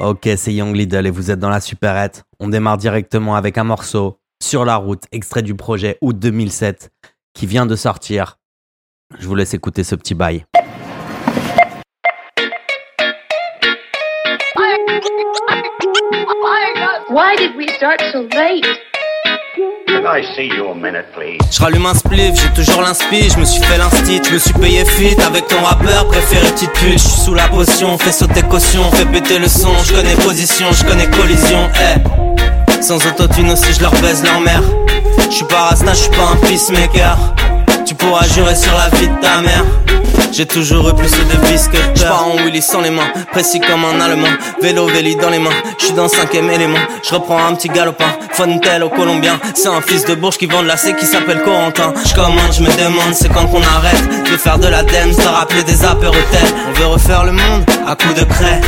Ok, c'est Young Lidl et vous êtes dans la supérette. On démarre directement avec un morceau sur la route, extrait du projet août 2007, qui vient de sortir. Je vous laisse écouter ce petit bail. Why did we start so? Je rallume un spliff, j'ai toujours l'inspi, je me suis fait l'instit, je me suis payé fit avec ton rappeur préféré petite pute, je suis sous la potion, fais sauter caution, fais péter le son, je connais position, je connais collision, eh. Sans autotune aussi je leur baise leur mère. Je suis pas rasta, je suis pas un peacemaker. Tu pourras jurer sur la vie de ta mère. J'ai toujours eu plus de vis que Je pars en Willy sans les mains, précis comme un allemand. Vélo, véli dans les mains, je suis dans le cinquième élément. Je reprends un petit galopin, Fontel au Colombien. C'est un fils de bourge qui vend de la C qui s'appelle Corentin. Je commande, je me demande, c'est quand qu'on arrête de faire de la dance, de rappeler des apéros-tels. On veut refaire le monde à coups de craie.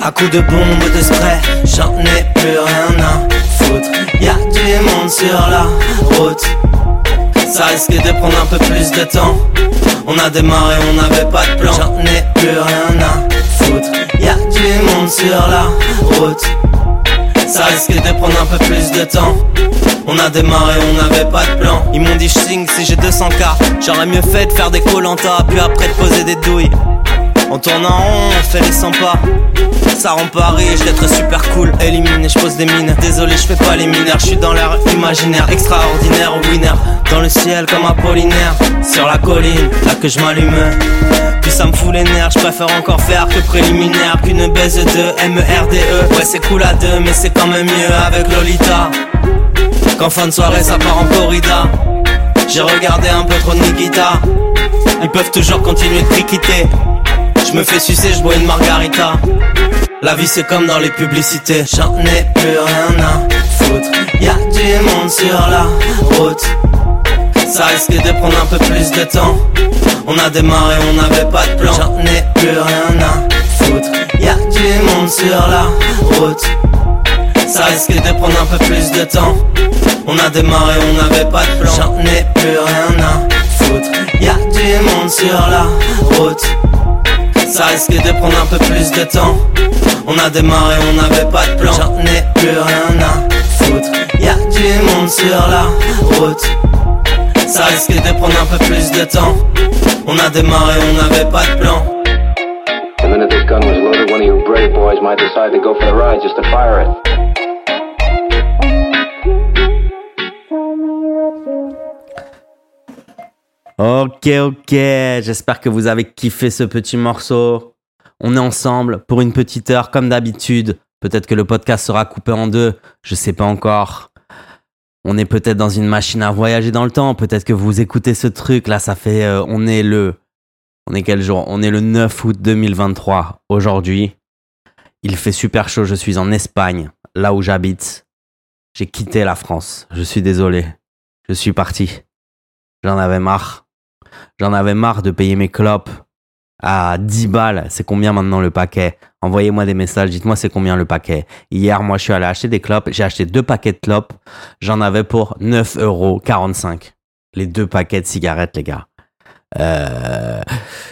À coups de bombes de spray, j'en ai plus rien à foutre. Y'a du monde sur la route. Ça risque de prendre un peu plus de temps. On a démarré, on n'avait pas de plan. J'en ai plus rien à foutre. Y'a du monde sur la route. Ça risque de prendre un peu plus de temps. On a démarré, on n'avait pas de plan. Ils m'ont dit je signe si j'ai 200k. J'aurais mieux fait de faire des collantas, puis après de poser des douilles. On tourne en rond, on fait les 100 pas. Ça rend pas riche d'être super cool. Élimine et je pose des mines. Désolé, je fais pas les mineurs. Je suis dans l'air imaginaire, extraordinaire winner. Dans le ciel comme Apollinaire. Sur la colline, là que je m'allume. Puis ça me fout les nerfs. Je préfère encore faire que préliminaire qu'une baise de MERDE. Ouais, c'est cool à deux, mais c'est quand même mieux avec Lolita. Qu'en fin de soirée, ça part en corrida. J'ai regardé un peu trop Nikita. Ils peuvent toujours continuer de criqueter. Je me fais sucer, je bois une margarita. La vie c'est comme dans les publicités. J'en ai plus rien à foutre. Y'a du monde sur la route. Ça risque de prendre un peu plus de temps. On a démarré, on n'avait pas de plan. J'en ai plus rien à foutre. Y'a du monde sur la route. Ça risque de prendre un peu plus de temps. On a démarré, on n'avait pas de plan. J'en ai plus rien à foutre. Y'a du monde sur la. Ça risque de prendre un peu plus de temps. On a démarré, on n'avait pas de plan. J'en ai plus rien à foutre. Y'a du monde sur la route. Ça risque de prendre un peu plus de temps. On a démarré, on n'avait pas de plan. The minute this gun was loaded, one of you brave boys might decide to go for the ride just to fire it. Ok, ok, j'espère que vous avez kiffé ce petit morceau. On est ensemble pour une petite heure comme d'habitude. Peut-être que le podcast sera coupé en deux, je sais pas encore. On est peut-être dans une machine à voyager dans le temps, peut-être que vous écoutez ce truc là, ça fait euh, on est le on est quel jour? On est le 9 août 2023 aujourd'hui. Il fait super chaud, je suis en Espagne, là où j'habite. J'ai quitté la France, je suis désolé. Je suis parti. J'en avais marre. J'en avais marre de payer mes clopes à 10 balles. C'est combien maintenant le paquet? Envoyez-moi des messages, dites-moi c'est combien le paquet. Hier, moi, je suis allé acheter des clopes. J'ai acheté deux paquets de clopes. J'en avais pour 9,45 euros. Les deux paquets de cigarettes, les gars. Euh,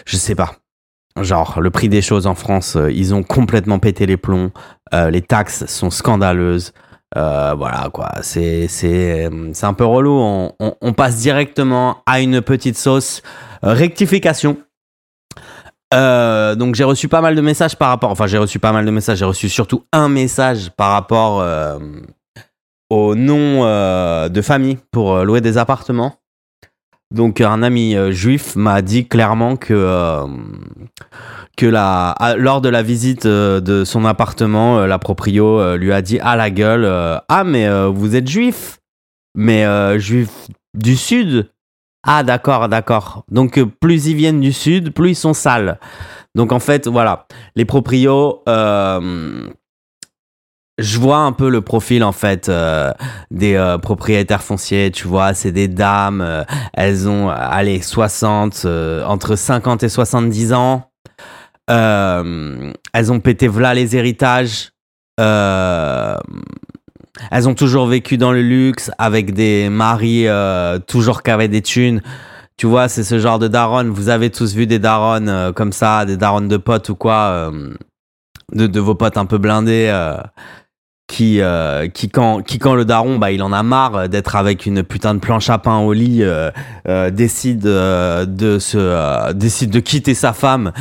je sais pas. Genre, le prix des choses en France, euh, ils ont complètement pété les plombs. Euh, les taxes sont scandaleuses. Euh, voilà quoi, c'est c'est c'est un peu relou. On, passe directement à une petite sauce Euh, rectification. Euh, donc j'ai reçu pas mal de messages par rapport. Enfin j'ai reçu pas mal de messages. J'ai reçu surtout un message par rapport euh, au nom euh, de famille pour euh, louer des appartements. Donc un ami euh, juif m'a dit clairement que euh, la lors de la visite euh, de son appartement, la proprio lui a dit à la gueule ah mais vous êtes juif, mais juif du sud? Ah d'accord d'accord. Donc plus ils viennent du sud, plus ils sont sales. Donc en fait voilà, les proprios. Je vois un peu le profil en fait euh, des euh, propriétaires fonciers, tu vois, c'est des dames, euh, elles ont, allez, 60, euh, entre 50 et 70 ans. Elles ont pété v'là les héritages. Elles ont toujours vécu dans le luxe avec des maris toujours qui des thunes. Tu vois, c'est ce genre de daronne. Vous avez tous vu des daronnes comme ça, des daronnes de potes ou quoi. de, de vos potes un peu blindés qui, euh, qui, quand, le daron, bah, il en a marre d'être avec une putain de planche à pain au lit, euh, euh, décide, de se, décide de quitter sa femme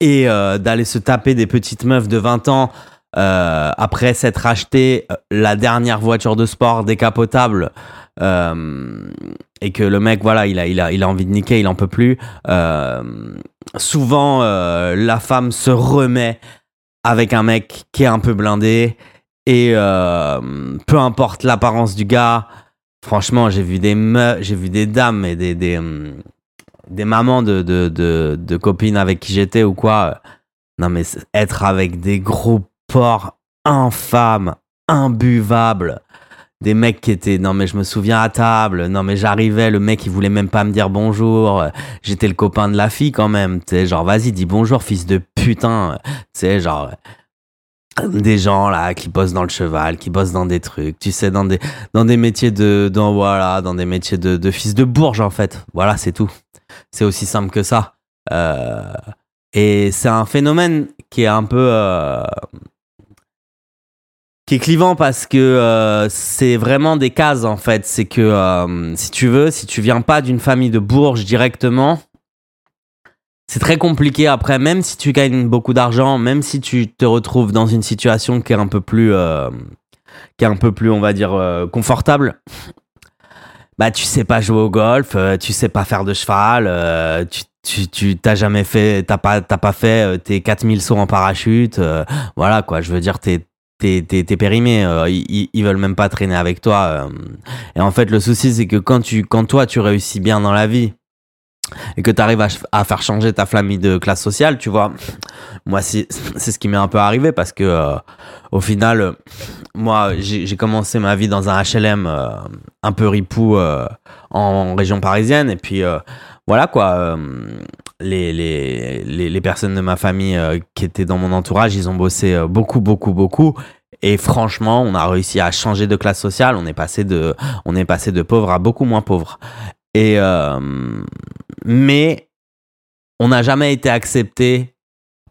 et d'aller se taper des petites meufs de 20 ans après s'être acheté la dernière voiture de sport décapotable. et que le mec, voilà, il a, il a, il a envie de niquer, il en peut plus. Souvent, la femme se remet avec un mec qui est un peu blindé et euh, peu importe l'apparence du gars. Franchement, j'ai vu des j'ai vu des dames et des des, hum, des mamans de, de, de, de copines avec qui j'étais ou quoi. Non mais être avec des gros porcs infâmes, imbuvables. Des mecs qui étaient, non mais je me souviens à table, non mais j'arrivais, le mec il voulait même pas me dire bonjour, j'étais le copain de la fille quand même, tu sais, genre vas-y dis bonjour fils de putain, tu sais, genre des gens là qui bossent dans le cheval, qui bossent dans des trucs, tu sais, dans des, dans des métiers de, dans, voilà, dans des métiers de, de fils de bourge en fait, voilà c'est tout, c'est aussi simple que ça. Euh, et c'est un phénomène qui est un peu... euh, qui est clivant parce que euh, c'est vraiment des cases en fait. C'est que euh, si tu veux, si tu viens pas d'une famille de Bourges directement, c'est très compliqué après, même si tu gagnes beaucoup d'argent, même si tu te retrouves dans une situation qui est un peu plus, euh, qui est un peu plus, on va dire, euh, confortable. Bah, tu sais pas jouer au golf, euh, tu sais pas faire de cheval, euh, tu tu tu t'as jamais fait, t'as pas t'as pas fait tes 4000 sauts en parachute, voilà quoi. Je veux dire, t'es t'es t'es périmé, ils, ils- veulent même pas traîner avec toi. Et en fait, le souci c'est que quand tu quand toi tu réussis bien dans la vie et que tu arrives à, faire changer ta famille de classe sociale, tu vois. Moi, c'est ce qui m'est un peu arrivé parce que, euh, au final, euh, moi, j'ai commencé ma vie dans un HLM euh, un peu ripou en région parisienne. Et puis, voilà quoi. les, les, les, les personnes de ma famille qui étaient dans mon entourage, ils ont bossé beaucoup, beaucoup, beaucoup. Et franchement, on a réussi à changer de classe sociale. On est passé de, on est passé de pauvre à beaucoup moins pauvre. Et mais on n'a jamais été accepté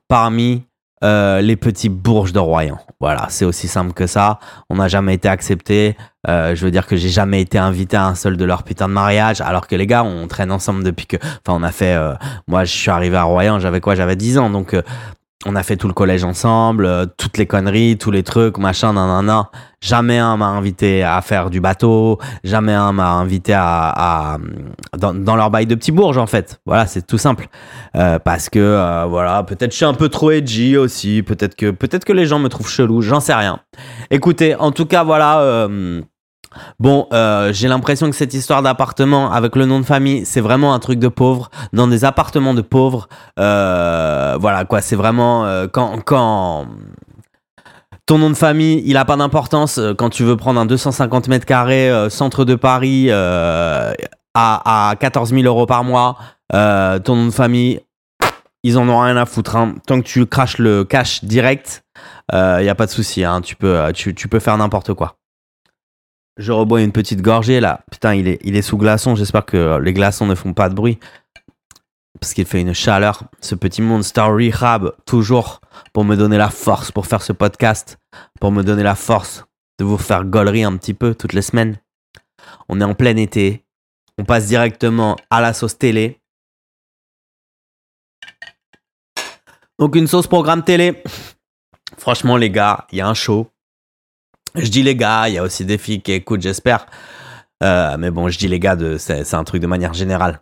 parmi euh, les petits bourges de Royan. Voilà, c'est aussi simple que ça. On n'a jamais été accepté. Euh, je veux dire que j'ai jamais été invité à un seul de leurs putains de mariage, alors que les gars, on traîne ensemble depuis que. Enfin, on a fait. euh, moi, je suis arrivé à Royan, j'avais quoi? J'avais 10 ans, donc. On a fait tout le collège ensemble, euh, toutes les conneries, tous les trucs, machin, nanana. Jamais un m'a invité à faire du bateau, jamais un m'a invité à, dans leur bail de petit bourge en fait. Voilà, c'est tout simple. Euh, parce que euh, voilà, peut-être je suis un peu trop edgy aussi, peut-être que peut-être que les gens me trouvent chelou, j'en sais rien. Écoutez, en tout cas voilà. Bon, euh, j'ai l'impression que cette histoire d'appartement avec le nom de famille, c'est vraiment un truc de pauvre. Dans des appartements de pauvres, euh, voilà quoi, c'est vraiment euh, quand quand ton nom de famille, il a pas d'importance quand tu veux prendre un 250 mètres carrés centre de Paris à, à 14 000 euros par mois. ton nom de famille, ils en ont rien à foutre. hein. Tant que tu craches le cash direct, il y a pas de souci. hein. Tu peux tu peux faire n'importe quoi. Je rebois une petite gorgée là. Putain, il est, il est sous glaçon. J'espère que les glaçons ne font pas de bruit. Parce qu'il fait une chaleur. Ce petit Monster Rehab, toujours pour me donner la force pour faire ce podcast. Pour me donner la force de vous faire gaulerie un petit peu toutes les semaines. On est en plein été. On passe directement à la sauce télé. Donc une sauce programme télé. Franchement les gars, il y a un show. Je dis les gars, il y a aussi des filles qui écoutent, j'espère. Euh, mais bon, je dis les gars, c'est un truc de manière générale.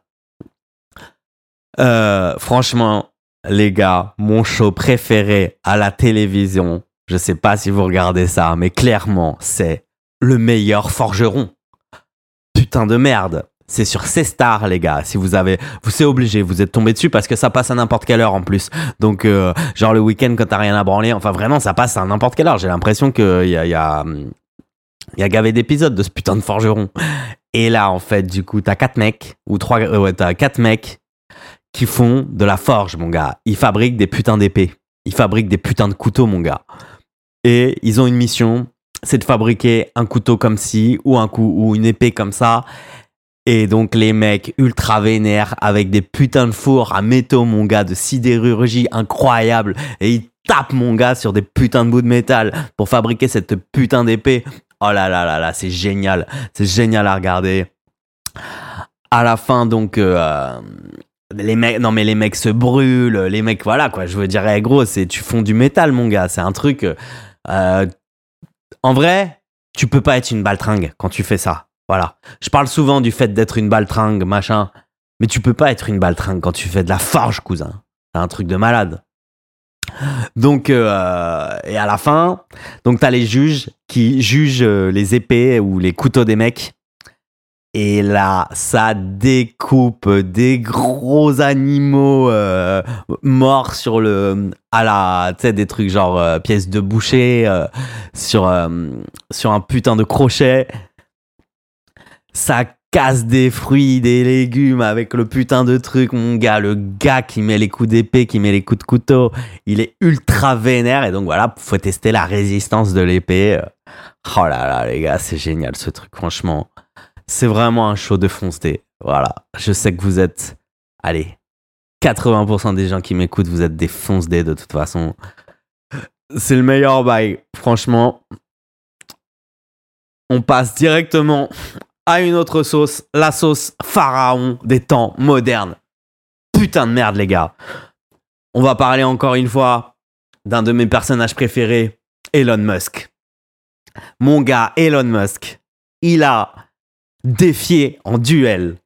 Euh, franchement, les gars, mon show préféré à la télévision, je sais pas si vous regardez ça, mais clairement, c'est le meilleur forgeron. Putain de merde. C'est sur C-Star, les gars. Si vous avez, vous c'est obligé, vous êtes tombé dessus parce que ça passe à n'importe quelle heure en plus. Donc, euh, genre le week-end quand t'as rien à branler, enfin vraiment, ça passe à n'importe quelle heure. J'ai l'impression a, il y a, il y a gavé d'épisodes de ce putain de forgeron. Et là, en fait, du coup, t'as quatre mecs, ou trois, euh, ouais, t'as quatre mecs qui font de la forge, mon gars. Ils fabriquent des putains d'épées. Ils fabriquent des putains de couteaux, mon gars. Et ils ont une mission, c'est de fabriquer un couteau comme ci, ou un coup, ou une épée comme ça. Et donc les mecs ultra vénères avec des putains de fours à métaux, mon gars, de sidérurgie incroyable. Et ils, tape mon gars sur des putains de bouts de métal pour fabriquer cette putain d'épée. Oh là là là là, c'est génial, c'est génial à regarder. À la fin, donc, euh, les mecs, non mais les mecs se brûlent, les mecs, voilà quoi. Je veux dire, eh, gros, c'est tu fonds du métal, mon gars. C'est un truc. euh, en vrai, tu peux pas être une baltringue quand tu fais ça. Voilà. Je parle souvent du fait d'être une baltringue, machin. Mais tu peux pas être une baltringue quand tu fais de la forge, cousin. C'est un truc de malade. Donc, euh, et à la fin, donc t'as les juges qui jugent euh, les épées ou les couteaux des mecs. Et là, ça découpe des gros animaux euh, morts sur le, à la, tu sais, des trucs genre pièces de boucher sur sur un putain de crochet. Ça casse des fruits, des légumes avec le putain de truc, mon gars. Le gars qui met les coups d'épée, qui met les coups de couteau, il est ultra vénère. Et donc voilà, faut tester la résistance de l'épée. Oh là là, les gars, c'est génial ce truc, franchement. C'est vraiment un show de foncé. Voilà, je sais que vous êtes, allez, 80% des gens qui m'écoutent, vous êtes des fonce de toute façon. C'est le meilleur bail, franchement. On passe directement à une autre sauce, la sauce pharaon des temps modernes. Putain de merde, les gars. On va parler encore une fois d'un de mes personnages préférés, Elon Musk. Mon gars, Elon Musk, il a défié en duel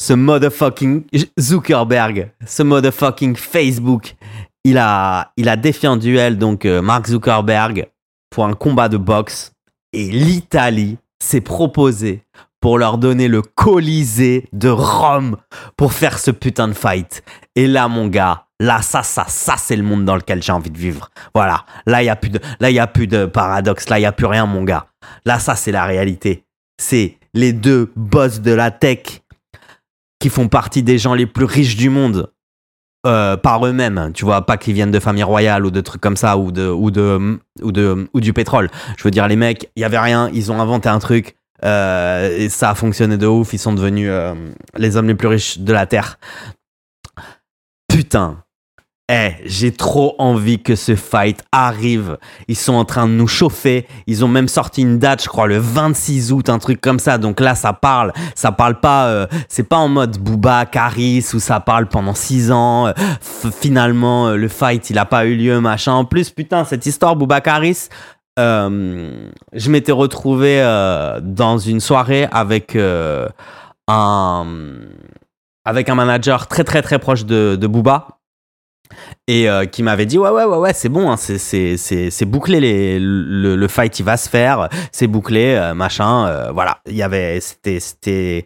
ce motherfucking Zuckerberg, ce motherfucking Facebook. Il a, il a défié en duel donc euh, Mark Zuckerberg pour un combat de boxe et l'Italie s'est proposée pour leur donner le Colisée de Rome pour faire ce putain de fight. Et là, mon gars, là, ça, ça, ça, c'est le monde dans lequel j'ai envie de vivre. Voilà. Là, il y a plus de, là, il a plus de paradoxe. Là, il y a plus rien, mon gars. Là, ça, c'est la réalité. C'est les deux boss de la tech qui font partie des gens les plus riches du monde. Euh, par eux-mêmes, tu vois, pas qu'ils viennent de famille royale ou de trucs comme ça ou de ou de ou de ou du pétrole. Je veux dire, les mecs, il y avait rien, ils ont inventé un truc euh, et ça a fonctionné de ouf. Ils sont devenus euh, les hommes les plus riches de la terre. Putain, eh, j'ai trop envie que ce fight arrive. Ils sont en train de nous chauffer. Ils ont même sorti une date, je crois, le 26 août, un truc comme ça. Donc là, ça parle. Ça parle pas. euh, c'est pas en mode Booba, Caris, où ça parle pendant 6 ans. Euh, finalement, euh, le fight, il a pas eu lieu, machin. En plus, putain, cette histoire, Booba Caris. je m'étais retrouvé dans une soirée avec un avec un manager très très très proche de, de Booba et euh, qui m'avait dit ouais ouais ouais ouais c'est bon hein, c'est c'est c'est c'est bouclé les le, fight il va se faire c'est bouclé euh, machin euh, voilà. Il y avait c'était c'était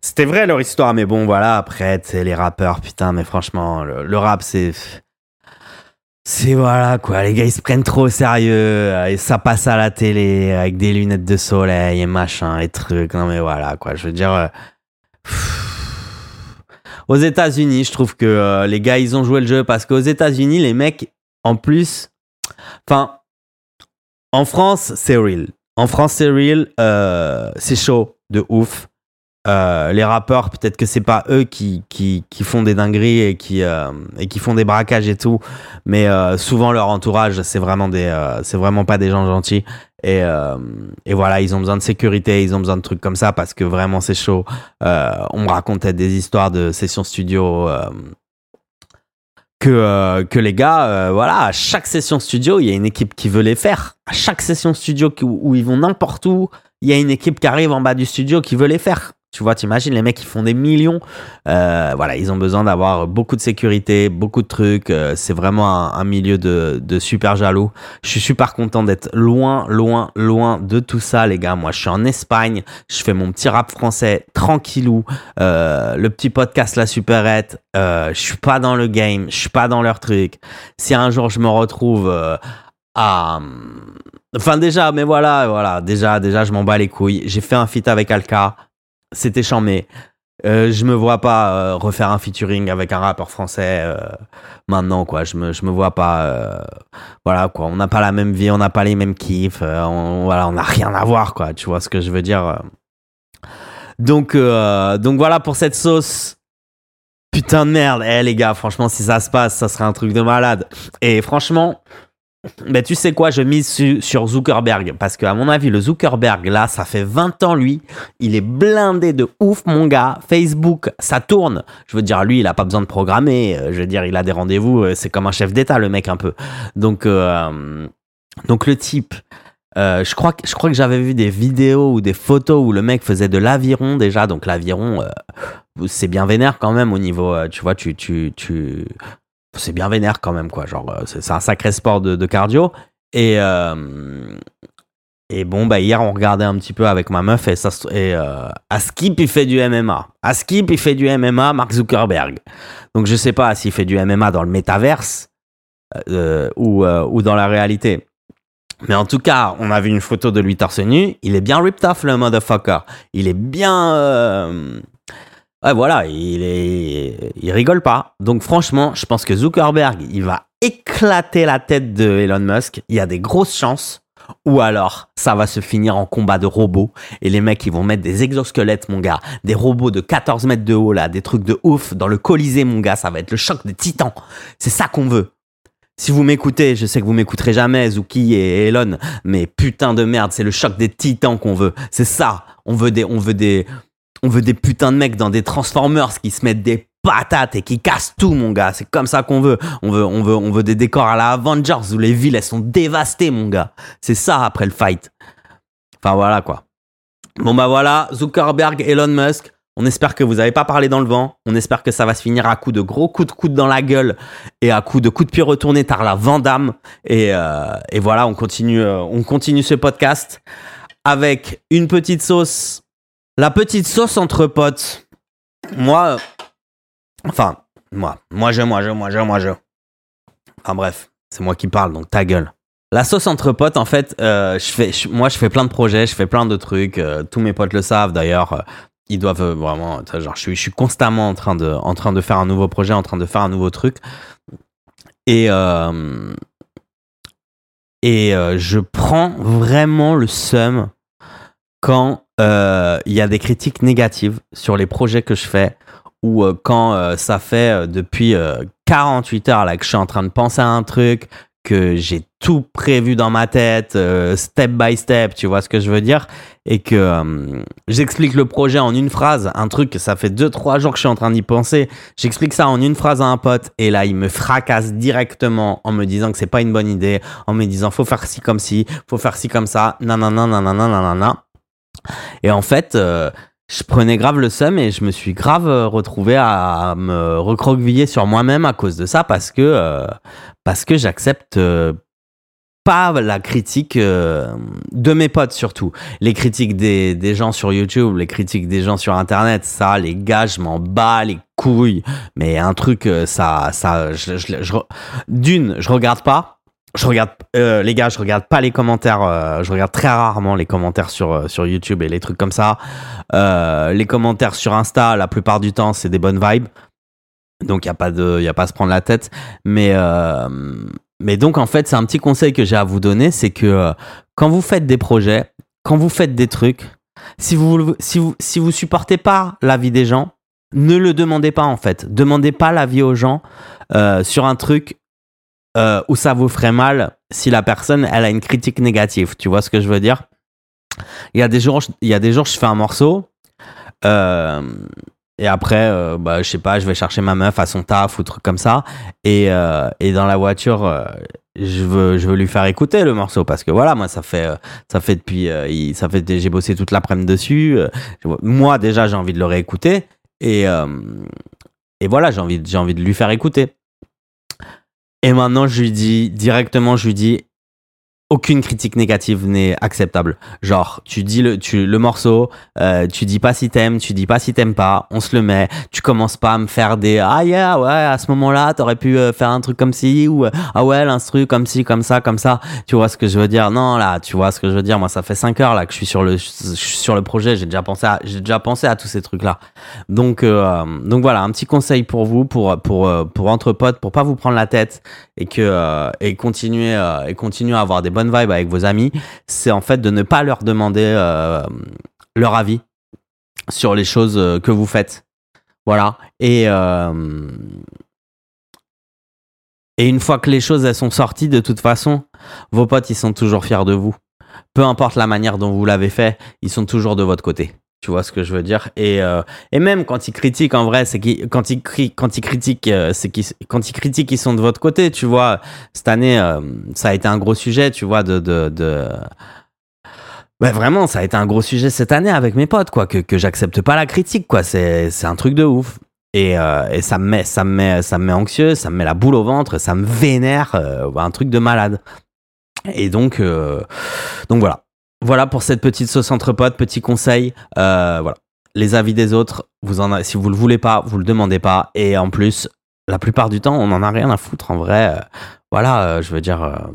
c'était vrai leur histoire mais bon voilà après sais, les rappeurs putain mais franchement le, rap c'est c'est voilà quoi. Les gars ils se prennent trop au sérieux et ça passe à la télé avec des lunettes de soleil et machin et trucs. Non mais voilà quoi. Je veux dire aux États-Unis, je trouve que euh, les gars, ils ont joué le jeu parce qu'aux États-Unis, les mecs, en plus, enfin, en France, c'est real. En France, c'est real. euh, c'est chaud de ouf. Euh, les rappeurs, peut-être que c'est pas eux qui, qui, font des dingueries et qui, et qui font des braquages et tout, mais souvent leur entourage, c'est vraiment des, c'est vraiment pas des gens gentils. Et, euh, et voilà, ils ont besoin de sécurité, ils ont besoin de trucs comme ça parce que vraiment c'est chaud. Euh, on me racontait des histoires de sessions studio euh, que, les gars, voilà, à chaque session studio, il y a une équipe qui veut les faire. À chaque session studio où ils vont n'importe où, il y a une équipe qui arrive en bas du studio qui veut les faire. Tu vois, t'imagines, les mecs, ils font des millions. Euh, voilà, ils ont besoin d'avoir beaucoup de sécurité, beaucoup de trucs. Euh, c'est vraiment un, milieu de, de super jaloux. Je suis super content d'être loin, loin, loin de tout ça, les gars. Moi, je suis en Espagne. Je fais mon petit rap français tranquillou. Euh, le petit podcast La Superette. Je suis pas dans le game. Je suis pas dans leur truc. Si un jour je me retrouve à... Enfin déjà, mais voilà, voilà. Déjà, déjà, je m'en bats les couilles. J'ai fait un feat avec Alka. C'était chambé. Euh, je me vois pas euh, refaire un featuring avec un rappeur français euh, maintenant quoi. Je me je me vois pas euh, voilà quoi. On n'a pas la même vie on n'a pas les mêmes kiffs on, voilà on n'a rien à voir quoi. Tu vois ce que je veux dire donc donc voilà pour cette sauce. Putain de merde, eh les gars, franchement, si ça se passe, ça serait un truc de malade. Et franchement, ben, tu sais quoi, je mise su- sur Zuckerberg. Parce qu'à mon avis, le Zuckerberg, là, ça fait 20 ans, lui. Il est blindé de ouf, mon gars. Facebook, ça tourne. Je veux dire, lui, il a pas besoin de programmer. Euh, Je veux dire, il a des rendez-vous. euh, C'est comme un chef d'État, le mec, un peu. Donc, euh, donc le type. je crois que je crois que j'avais vu des vidéos ou des photos où le mec faisait de l'aviron déjà donc l'aviron c'est bien vénère quand même au niveau tu vois tu tu tu c'est bien vénère quand même quoi genre euh, c'est un sacré sport de, cardio et euh, et bon bah hier on regardait un petit peu avec ma meuf et ça et euh, Askip il fait du MMA Askip il fait du MMA Mark Zuckerberg donc je sais pas s'il fait du MMA dans le métaverse euh, ou ou dans la réalité mais en tout cas, on a vu une photo de lui torse nu. Il est bien ripped off, le motherfucker. Il est bien. Ouais, voilà, il est. Il rigole pas. Donc, franchement, je pense que Zuckerberg, il va éclater la tête de Elon Musk. Il y a des grosses chances. Ou alors, ça va se finir en combat de robots. Et les mecs, ils vont mettre des exosquelettes, mon gars. Des robots de 14 mètres de haut, là. Des trucs de ouf. Dans le Colisée, mon gars. Ça va être le choc des titans. C'est ça qu'on veut. Si vous m'écoutez, je sais que vous m'écouterez jamais, Zuki et Elon, mais putain de merde, c'est le choc des titans qu'on veut. C'est ça. On veut des, on veut des, on veut des putains de mecs dans des Transformers qui se mettent des patates et qui cassent tout, mon gars. C'est comme ça qu'on veut. On veut, on veut, on veut des décors à la Avengers où les villes elles sont dévastées, mon gars. C'est ça après le fight. Enfin voilà quoi. Bon bah voilà, Zuckerberg, Elon Musk. On espère que vous n'avez pas parlé dans le vent. On espère que ça va se finir à coups de gros coups de coude dans la gueule et à coups de coups de pied retournés par la Vandame. Et, euh, et voilà, on continue, euh, on continue ce podcast avec une petite sauce. La petite sauce entre potes. Moi, enfin, moi, moi je, moi je, moi je, moi je. Enfin bref, c'est moi qui parle, donc ta gueule. La sauce entre potes, en fait, euh, je fais, moi je fais plein de projets, je fais plein de trucs. euh, tous mes potes le savent d'ailleurs. euh, ils doivent vraiment, genre, je suis, je suis constamment en train de, en train de faire un nouveau projet, en train de faire un nouveau truc. Et et je prends vraiment le seum quand il y a des critiques négatives sur les projets que je fais ou euh, quand euh, ça fait euh, depuis euh, 48 heures que je suis en train de penser à un truc, que j'ai tout prévu dans ma tête, euh, step by step, tu vois ce que je veux dire, et que euh, j'explique le projet en une phrase, un truc que ça fait 2-3 jours que je suis en train d'y penser, j'explique ça en une phrase à un pote, et là il me fracasse directement en me disant que c'est pas une bonne idée, en me disant faut faire ci comme ci, faut faire ci comme ça, nanana, nanana, nanana. Et en fait, euh, je prenais grave le seum et je me suis grave euh, retrouvé à me recroqueviller sur moi-même à cause de ça parce que euh, j'accepte pas la critique de mes potes surtout. Les critiques des, gens sur YouTube, les critiques des gens sur Internet, ça, les gars, je m'en bats les couilles. Mais un truc, ça, ça, d'une, je regarde pas. Je regarde, euh, les gars, je regarde pas les commentaires. euh, je regarde très rarement les commentaires sur euh, YouTube et les trucs comme ça. Les commentaires sur Insta, la plupart du temps, c'est des bonnes vibes. Donc il y a pas de, y a pas à se prendre la tête. Mais mais donc en fait, c'est un petit conseil que j'ai à vous donner, c'est que quand vous faites des projets, quand vous faites des trucs, si vous si vous si vous supportez pas l'avis des gens, ne le demandez pas en fait. Demandez pas l'avis aux gens sur un truc euh, où ça vous ferait mal si la personne elle a une critique négative. Tu vois ce que je veux dire? Il y a des jours, il y a des jours, je fais un morceau. euh, et après, euh, bah, je sais pas, je vais chercher ma meuf à son taf ou truc comme ça. Et, euh, et dans la voiture, je veux, je veux lui faire écouter le morceau parce que voilà, moi, ça fait, ça fait depuis, ça fait, j'ai bossé toute l'après-midi dessus. moi, déjà, j'ai envie de le réécouter. Et, et voilà, j'ai envie, j'ai envie de lui faire écouter. Et maintenant, je lui dis, directement, je lui dis, aucune critique négative n'est acceptable. Genre, tu dis le, morceau, euh, tu dis pas si t'aimes, tu dis pas si t'aimes pas, on se le met. Tu commences pas à me faire des ah yeah ouais à ce moment-là t'aurais pu euh, faire un truc comme ci ou euh, ah ouais l'instru comme ci comme ça comme ça. Tu vois ce que je veux dire? Non là, tu vois ce que je veux dire? Moi ça fait 5 heures là que je suis sur le sur le projet. J'ai déjà pensé à déjà pensé à tous ces trucs là. Donc donc voilà un petit conseil pour vous pour pour euh, pour entre potes pour pas vous prendre la tête et que et continuer et continuer à avoir des bonnes vibes avec vos amis, c'est en fait de ne pas leur demander euh, leur avis sur les choses euh, que vous faites. Voilà. Et, euh, et une fois que les choses elles sont sorties, de toute façon, vos potes ils sont toujours fiers de vous. Peu importe la manière dont vous l'avez fait, ils sont toujours de votre côté. Tu vois ce que je veux dire? Et, euh, et même quand ils critiquent, en vrai, c'est qu'ils quand ils quand ils critiquent, euh, c'est qu'ils quand ils critiquent, ils sont de votre côté. Tu vois, cette année, euh, ça a été un gros sujet. Tu vois, de de, de... Vraiment, ça a été un gros sujet cette année avec mes potes, quoi. Que que j'accepte pas la critique, quoi. C'est c'est un truc de ouf. Et, euh, et ça me met ça me met ça me met anxieux, ça me met la boule au ventre, ça me vénère, euh, un truc de malade. Et donc donc voilà. Voilà pour cette petite sauce entre potes, petit conseil. Euh, voilà. Les avis des autres, si vous le voulez pas, vous le demandez pas. Et en plus, la plupart du temps, on en a rien à foutre en vrai. Euh, voilà, euh, je veux dire.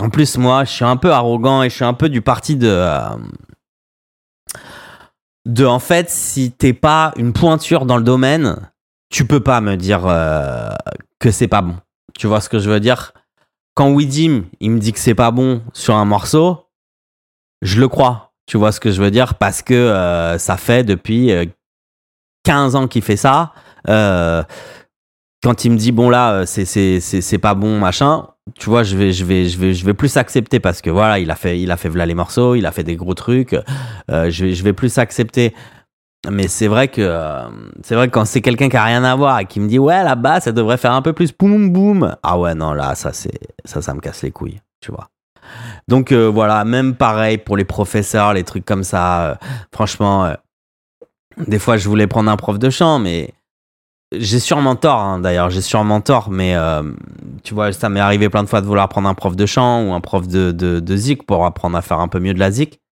en plus, moi, je suis un peu arrogant et je suis un peu du parti de. de en fait, si t'es pas une pointure dans le domaine, tu peux pas me dire que c'est pas bon. Tu vois ce que je veux dire? Quand Widim, il me dit que c'est pas bon sur un morceau, je le crois. Tu vois ce que je veux dire Parce que euh, ça fait depuis euh, 15 ans qu'il fait ça. Euh, quand il me dit bon là euh, c'est c'est c'est c'est pas bon machin tu vois je vais je vais je vais je vais plus accepter parce que voilà il a fait il a fait voilà les morceaux il a fait des gros trucs euh, je vais je vais plus accepter mais c'est vrai que euh, c'est vrai que quand c'est quelqu'un qui a rien à voir et qui me dit ouais là-bas ça devrait faire un peu plus boum boum ah ouais non là ça c'est ça ça me casse les couilles tu vois donc euh, voilà même pareil pour les professeurs les trucs comme ça euh, franchement euh, des fois je voulais prendre un prof de chant mais j'ai sûrement tort, hein, d'ailleurs, j'ai sûrement tort, mais tu vois, ça m'est arrivé plein de fois de vouloir prendre un prof de chant ou un prof de, de, de zik pour apprendre à faire un peu mieux de la zik.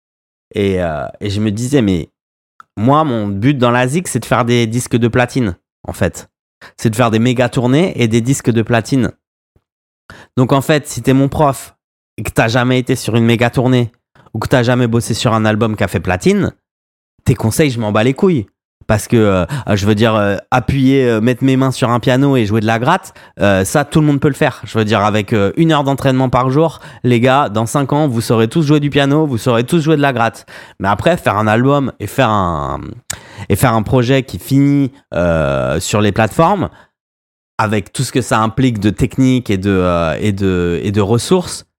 Et, et je me disais, mais moi, mon but dans la zik, c'est de faire des disques de platine, en fait. C'est de faire des méga tournées et des disques de platine. Donc, en fait, si t'es mon prof et que t'as jamais été sur une méga tournée ou que t'as jamais bossé sur un album qui a fait platine, tes conseils, je m'en bats les couilles. Parce que euh, je veux dire euh, appuyer euh, mettre mes mains sur un piano et jouer de la gratte ça tout le monde peut le faire. Je veux dire avec une heure d'entraînement par jour les gars dans cinq ans vous saurez tous jouer du piano vous saurez tous jouer de la gratte. Mais après faire un album et faire un projet qui finit sur les plateformes avec tout ce que ça implique de technique et et de ressources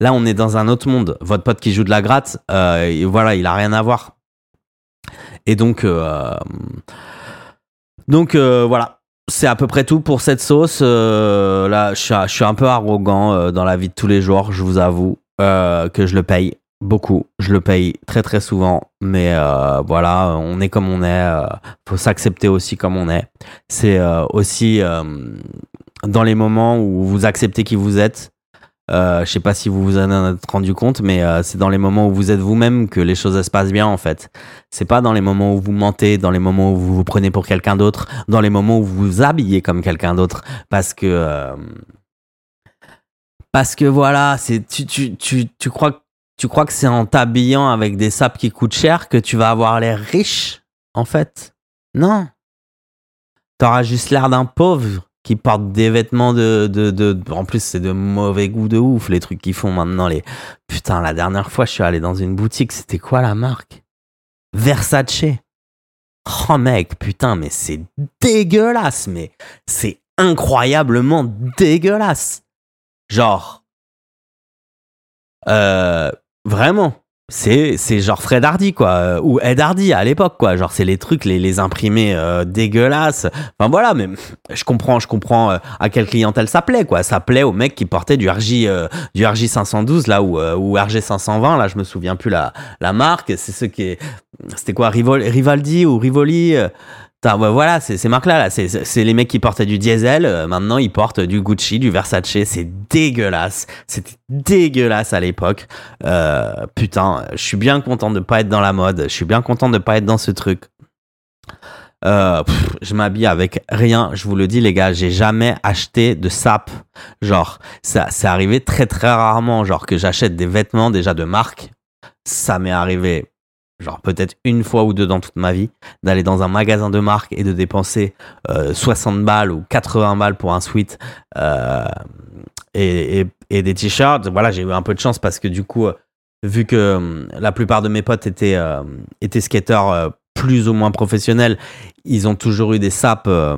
là on est dans un autre monde votre pote qui joue de la gratte euh, voilà il a rien à voir et donc, euh, euh, voilà, c'est à peu près tout pour cette sauce. Là, je suis, un peu arrogant dans la vie de tous les jours, je vous avoue que je le paye beaucoup. Je le paye très très souvent, mais voilà, on est comme on est. euh, faut s'accepter aussi comme on est. C'est aussi dans les moments où vous acceptez qui vous êtes. Euh, je sais pas si vous vous en êtes rendu compte, mais euh, c'est dans les moments où vous êtes vous-même que les choses se passent bien en fait. C'est pas dans les moments où vous mentez, dans les moments où vous vous prenez pour quelqu'un d'autre, dans les moments où vous vous habillez comme quelqu'un d'autre, parce que euh, parce que voilà, c'est tu tu tu tu crois tu crois que c'est en t'habillant avec des sapes qui coûtent cher que tu vas avoir l'air riche en fait? Non. T'auras juste l'air d'un pauvre qui porte des vêtements de, de, de en plus c'est de mauvais goût de ouf les trucs qu'ils font maintenant les putain la dernière fois je suis allé dans une boutique c'était quoi la marque? Versace. Oh mec putain mais c'est dégueulasse mais c'est incroyablement dégueulasse. Genre euh, vraiment c'est c'est genre Fred Hardy quoi euh, ou Ed Hardy à l'époque quoi. Genre c'est les trucs les, les imprimés euh, dégueulasses. Enfin voilà mais je comprends je comprends euh, à quelle clientèle ça plaît quoi. Ça plaît aux mecs qui portaient du RJ euh, du RJ 512 là ou euh, ou RG 520 là. Je me souviens plus la la marque. C'est ce qui est c'était quoi Rivaldi ou Rivoli ouais, voilà, c'est ces marques-là, là, c'est- les mecs qui portaient du diesel. euh, maintenant, ils portent du Gucci, du Versace. C'est dégueulasse. C'était dégueulasse à l'époque. Euh, putain, je suis bien content de pas être dans la mode. Je suis bien content de pas être dans ce truc. Euh, je m'habille avec rien. Je vous le dis, les gars, j'ai jamais acheté de sap. Genre, ça, c'est arrivé très très rarement. Genre que j'achète des vêtements déjà de marque. Ça m'est arrivé genre peut-être une fois ou deux dans toute ma vie, d'aller dans un magasin de marque et de dépenser euh, 60 balles ou 80 balles pour un sweat euh, et, des t-shirts. Voilà, j'ai eu un peu de chance parce que du coup, euh, vu que euh, la plupart de mes potes étaient, euh, étaient skateurs euh, plus ou moins professionnels, ils ont toujours eu des sapes euh,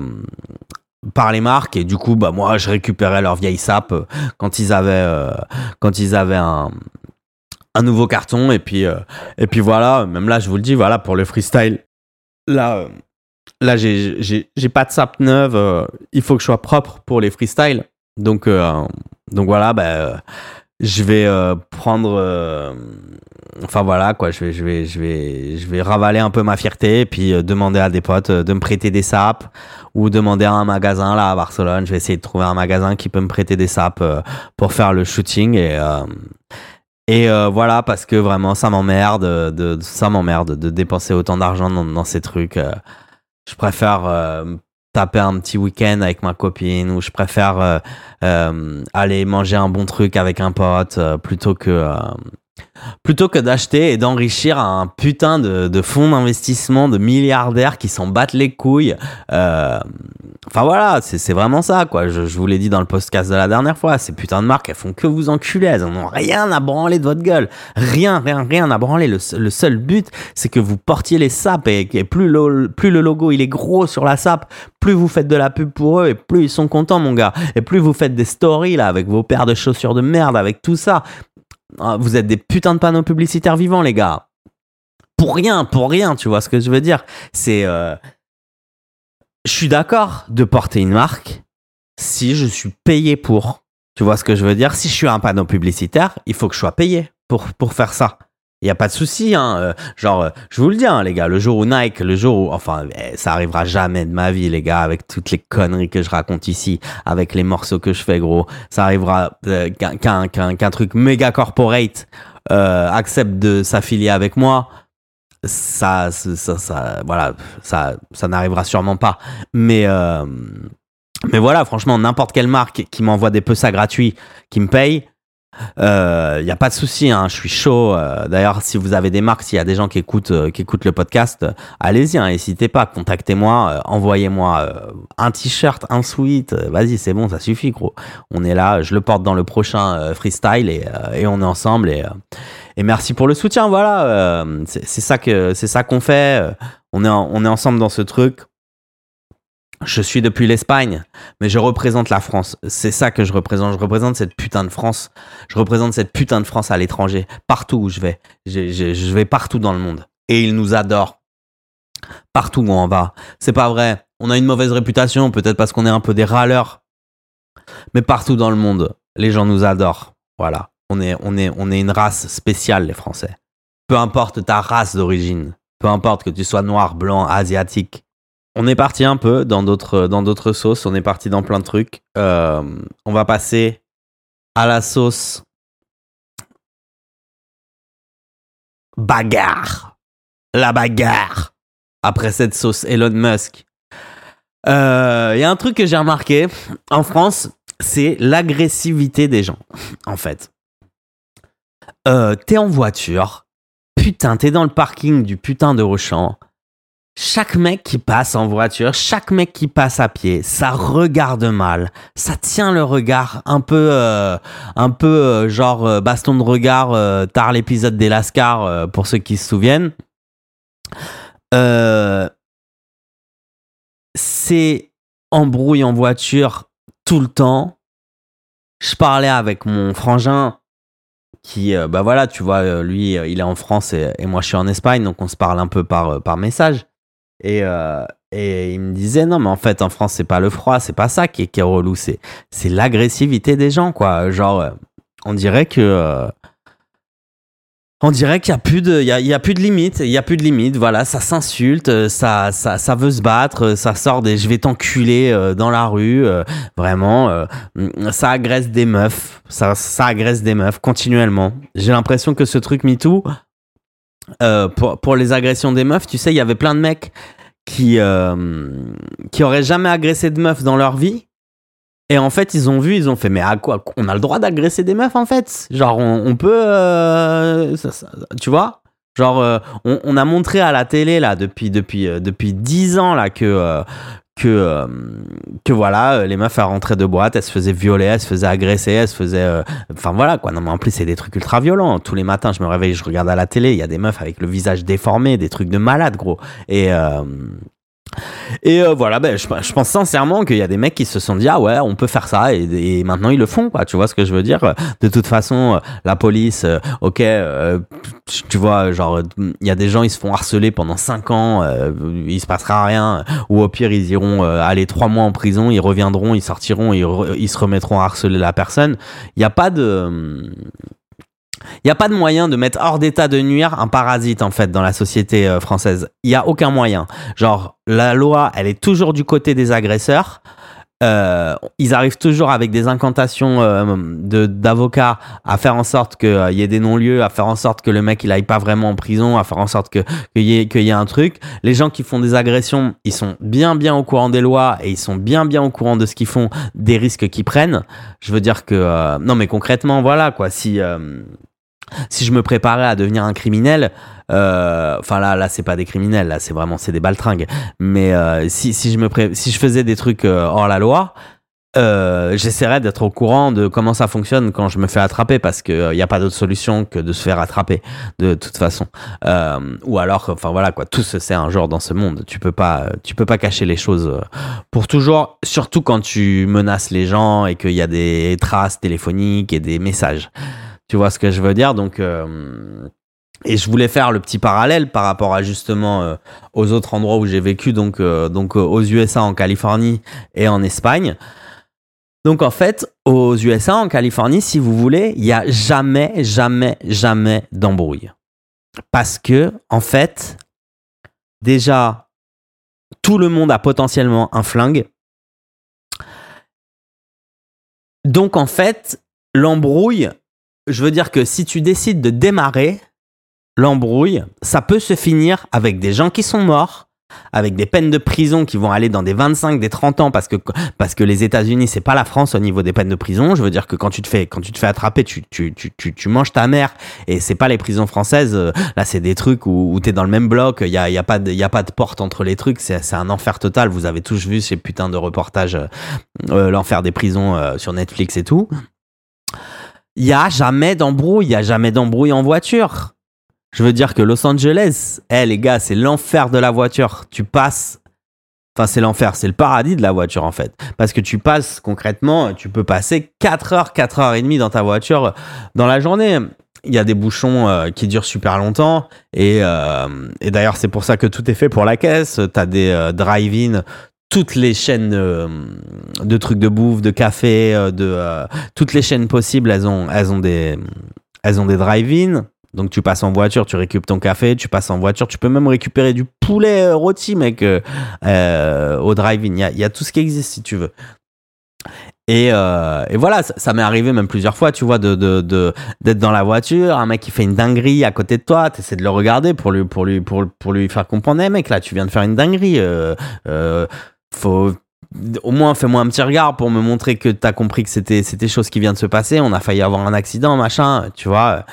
par les marques et du coup bah moi je récupérais leurs vieilles sapes euh, quand ils avaient euh, quand ils avaient un un nouveau carton et puis euh, et puis voilà même là je vous le dis voilà pour le freestyle là euh, là j'ai pas de sape neuve euh, il faut que je sois propre pour les freestyles. Donc donc voilà bah, je vais prendre enfin voilà quoi je vais je vais je vais je vais ravaler un peu ma fierté et puis demander à des potes de me prêter des sapes ou demander à un magasin là à Barcelone je vais essayer de trouver un magasin qui peut me prêter des sapes pour faire le shooting et et euh, voilà parce que vraiment ça m'emmerde de, de- ça m'emmerde de dépenser autant d'argent dans, dans ces trucs euh, je préfère euh, taper un petit week-end avec ma copine ou je préfère euh, euh, aller manger un bon truc avec un pote euh, plutôt que euh, plutôt que d'acheter et d'enrichir un putain de, fonds d'investissement de milliardaires qui s'en battent les couilles. Euh, Enfin voilà, c'est vraiment ça quoi. Je, vous l'ai dit dans le podcast de la dernière fois. Ces putains de marques, elles font que vous enculer. Elles en ont rien à branler de votre gueule. Rien, rien, rien à branler. Le, se- le seul but, c'est que vous portiez les sapes et, et plus, le, plus le logo il est gros sur la sape, plus vous faites de la pub pour eux et plus ils sont contents mon gars. Et plus vous faites des stories là avec vos paires de chaussures de merde, avec tout ça. Ah, Vous êtes des putains de panneaux publicitaires vivants les gars. Pour rien, pour rien, tu vois ce que je veux dire. C'est... euh, je suis d'accord de porter une marque si je suis payé pour. Tu vois ce que je veux dire? Si je suis un panneau publicitaire, il faut que je sois payé pour, pour faire ça. Il n'y a pas de souci. Hein. euh, Genre, euh, je vous le dis, hein, les gars, le jour où Nike, le jour où... Enfin, eh, ça arrivera jamais de ma vie, les gars, avec toutes les conneries que je raconte ici, avec les morceaux que je fais, gros. Ça arrivera euh, qu'un qu'un- qu'un truc méga corporate euh, accepte de s'affilier avec moi. Ça, ça, ça, voilà, ça, ça n'arrivera sûrement pas. Mais, euh, mais voilà, franchement, n'importe quelle marque qui m'envoie des ça gratuits, qui me paye, il n'y a pas de souci, hein, je suis chaud. Euh, D'ailleurs, si vous avez des marques, s'il y a des gens qui écoutent, euh, le podcast, euh, allez-y, hein, n'hésitez pas, contactez-moi, euh, envoyez-moi euh, un t-shirt, un sweat, euh, vas-y, c'est bon, ça suffit, gros. On est là, je le porte dans le prochain euh, freestyle et, euh, on est ensemble. Et, euh, merci pour le soutien, voilà, euh, c'est ça c'est ça qu'on fait. euh, on est ensemble dans ce truc. Je suis depuis l'Espagne, mais je représente la France. C'est ça que je représente. Je représente cette putain de France. Je représente cette putain de France à l'étranger, partout où je vais. Je, vais partout dans le monde. Et ils nous adorent. Partout où on va. C'est pas vrai. On a une mauvaise réputation, peut-être parce qu'on est un peu des râleurs. Mais partout dans le monde, les gens nous adorent. Voilà. On on est une race spéciale, les Français. Peu importe ta race d'origine. Peu importe que tu sois noir, blanc, asiatique. On est parti un peu dans d'autres dans sauces. On est parti dans plein de trucs. Euh, on va passer à la sauce bagarre. La bagarre. Après cette sauce Elon Musk. Il y a un truc que j'ai remarqué en France, c'est l'agressivité des gens. En fait, Euh, t'es en voiture, putain, t'es dans le parking du putain de Auchan. Chaque mec qui passe en voiture, chaque mec qui passe à pied, ça regarde mal, ça tient le regard un peu, euh, un peu euh, genre euh, baston de regard, tard l'épisode des Lascars euh, pour ceux qui se souviennent. C'est embrouille en voiture tout le temps. Je parlais avec mon frangin qui, bah voilà, tu vois, lui, il est en France et, et moi je suis en Espagne, donc on se parle un peu par, par message. Et, euh, et il me disait, non, mais en fait, en France, c'est pas le froid, c'est pas ça qui est, qui est relou, c'est, c'est l'agressivité des gens, quoi. Genre, euh, on dirait que. euh, on dirait qu'il y a plus de, il y a, a plus de limite, il y a plus de limite. Voilà, ça s'insulte, ça, ça, ça veut se battre, ça sort des, je vais t'enculer dans la rue. vraiment, ça agresse des meufs, ça, ça agresse des meufs continuellement. J'ai l'impression que ce truc MeToo, euh, pour, pour les agressions des meufs, tu sais, il y avait plein de mecs qui, euh, qui auraient jamais agressé de meufs dans leur vie. Et en fait, ils ont vu, ils ont fait, mais à quoi On a le droit d'agresser des meufs, en fait? Genre, on, peut... euh, tu vois? Genre, euh, on, a montré à la télé, là, depuis, depuis, euh, depuis 10 ans, là, que, que, euh, que voilà, euh, les meufs elles rentraient de boîte, elles se faisaient violer, elles se faisaient agresser, elles se faisaient. euh, Enfin voilà quoi. Non mais en plus, c'est des trucs ultra violents. Tous les matins, je me réveille, je regarde à la télé, il y a des meufs avec le visage déformé, des trucs de malade, gros. Et. Et euh, voilà, ben, je, je pense sincèrement qu'il y a des mecs qui se sont dit ah ouais, on peut faire ça et, maintenant ils le font quoi. Tu vois ce que je veux dire? De toute façon, euh, la police, euh, ok, euh, tu vois, genre il y a des gens ils se font harceler pendant 5 ans, euh, il se passera rien, ou au pire ils iront euh, aller 3 mois en prison, ils reviendront, ils sortiront, ils, ils se remettront à harceler la personne. Il n'y a pas de il n'y a pas de moyen de mettre hors d'état de nuire un parasite en fait dans la société euh, française. Il n'y a aucun moyen. Genre la loi, elle est toujours du côté des agresseurs. Euh, ils arrivent toujours avec des incantations euh, de d'avocats à faire en sorte qu'il y ait des non-lieux, à faire en sorte que le mec il aille pas vraiment en prison, à faire en sorte qu'il y ait y ait un truc. Les gens qui font des agressions, ils sont bien bien au courant des lois et ils sont bien bien au courant de ce qu'ils font, des risques qu'ils prennent. Je veux dire que euh, non mais concrètement voilà quoi si euh, si je me préparais à devenir un criminel, euh, enfin là, là c'est pas des criminels, là c'est vraiment c'est des baltringues. Mais euh, si, si je me pré- si je faisais des trucs euh, hors la loi, j'essaierais d'être au courant de comment ça fonctionne quand je me fais attraper parce que il n'y a pas d'autre solution que de se faire attraper de toute façon. Ou alors, enfin voilà quoi, tout se sait un jour dans ce monde. Tu peux pas, tu peux pas cacher les choses pour toujours, surtout quand tu menaces les gens et qu'il y a des traces téléphoniques et des messages. Tu vois ce que je veux dire? Donc, euh, et je voulais faire le petit parallèle par rapport à justement euh, aux autres endroits où j'ai vécu, donc, euh, donc aux USA, en Californie et en Espagne. Donc en fait, aux USA, en Californie, si vous voulez, il y a jamais, jamais, jamais d'embrouille. Parce que, en fait, déjà, tout le monde a potentiellement un flingue. Donc en fait, l'embrouille, je veux dire que si tu décides de démarrer l'embrouille, ça peut se finir avec des gens qui sont morts, avec des peines de prison qui vont aller dans des 25, des 30 ans parce que parce que les États-Unis c'est pas la France au niveau des peines de prison. Je veux dire que quand tu te fais quand tu te fais attraper, tu tu tu tu, manges ta mère et c'est pas les prisons françaises. euh, Là c'est des trucs où, t'es dans le même bloc. Il y a y a pas de y a pas de porte entre les trucs. C'est un enfer total. Vous avez tous vu ces putains de reportages euh, euh, l'enfer des prisons sur Netflix et tout. Il y a jamais d'embrouille. Il y a jamais d'embrouille en voiture. Je veux dire que Los Angeles, eh les gars, c'est l'enfer de la voiture. Tu passes. Enfin, c'est l'enfer, c'est le paradis de la voiture en fait. Parce que tu passes concrètement, tu peux passer 4 heures, 4 heures et demie dans ta voiture euh, dans la journée. Il y a des bouchons euh, qui durent super longtemps. Et, euh, et d'ailleurs, c'est pour ça que tout est fait pour la caisse. Tu as des euh, drive-in, toutes les chaînes euh, de trucs de bouffe, de café, euh, de euh, toutes les chaînes possibles, elles ont, elles ont des, elles ont des drive-in. Donc tu passes en voiture, tu récupères ton café, tu passes en voiture, tu peux même récupérer du poulet rôti, mec, au drive-in. Il y a, tout ce qui existe si tu veux. Et, et voilà, ça, m'est arrivé même plusieurs fois, tu vois, de, d'être dans la voiture, un mec qui fait une dinguerie à côté de toi, t'essaies de le regarder pour lui, pour lui, pour, lui faire comprendre, Eh, mec, là, tu viens de faire une dinguerie. Faut, au moins, fais-moi un petit regard pour me montrer que t'as compris que c'était, c'était chose qui vient de se passer. On a failli avoir un accident, machin, tu vois.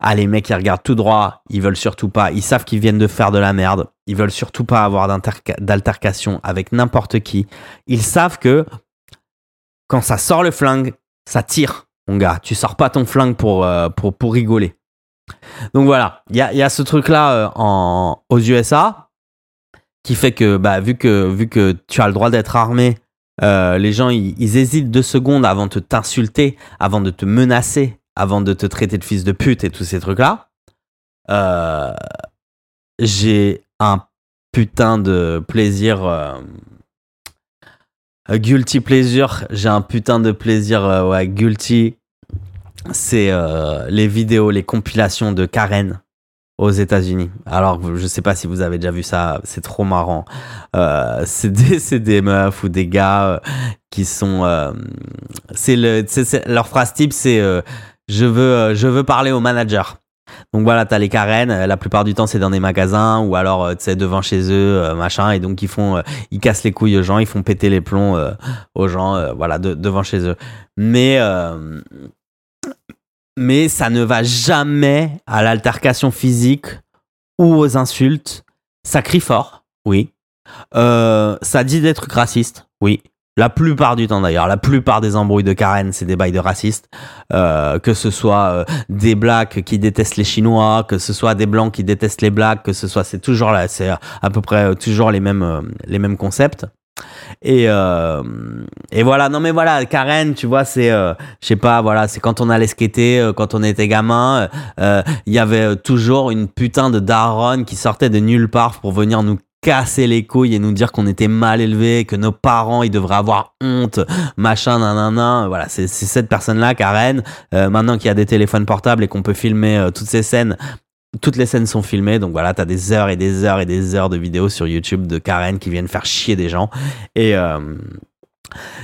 Ah, les mecs, ils regardent tout droit. Ils veulent surtout pas. Ils savent qu'ils viennent de faire de la merde. Ils veulent surtout pas avoir d'altercation avec n'importe qui. Ils savent que quand ça sort le flingue, ça tire, mon gars. Tu sors pas ton flingue pour, euh, pour, pour rigoler. Donc voilà, il y a, y a ce truc-là euh, aux USA qui fait que, bah, vu que, vu que tu as le droit d'être armé, euh, les gens, ils, hésitent deux secondes avant de t'insulter, avant de te menacer, avant de te traiter de fils de pute et tous ces trucs-là. Euh, J'ai un putain de plaisir. euh, euh, guilty pleasure, j'ai un putain de plaisir, euh, ouais, guilty. C'est les vidéos, les compilations de Karen aux États-Unis. Alors, je sais pas si vous avez déjà vu ça, c'est trop marrant. Euh, c'est des, meufs ou des gars euh, qui sont. euh, leur phrase type, c'est je veux, je veux parler au manager. Donc voilà, t'as les Karen. euh, La plupart du temps, c'est dans des magasins ou alors, tu sais, devant chez eux, machin. Et donc ils font, ils cassent les couilles aux gens, ils font péter les plombs aux gens, voilà, de- devant chez eux. Mais mais ça ne va jamais à l'altercation physique ou aux insultes. Ça crie fort, oui. Euh, ça dit des trucs racistes, oui. La plupart du temps d'ailleurs, la plupart des embrouilles de Karen, c'est des bails de racistes. Euh, que ce soit euh, des blacks qui détestent les Chinois, que ce soit des blancs qui détestent les blacks, que ce soit, c'est toujours là, c'est à peu près euh, toujours les mêmes, euh, les mêmes concepts. Et, euh, et voilà, non mais voilà, Karen, tu vois, c'est, euh, je sais pas, voilà, c'est quand on allait skater, euh, quand on était gamin, euh, il y avait euh, toujours une putain de daronne qui sortait de nulle part pour venir nous casser les couilles et nous dire qu'on était mal élevés, que nos parents ils devraient avoir honte, machin, nanana. Voilà, c'est cette personne-là, Karen. Euh, maintenant qu'il y a des téléphones portables et qu'on peut filmer euh, toutes ces scènes, toutes les scènes sont filmées. Donc voilà, t'as des heures et des heures et des heures de vidéos sur YouTube de Karen qui viennent faire chier des gens. Et euh,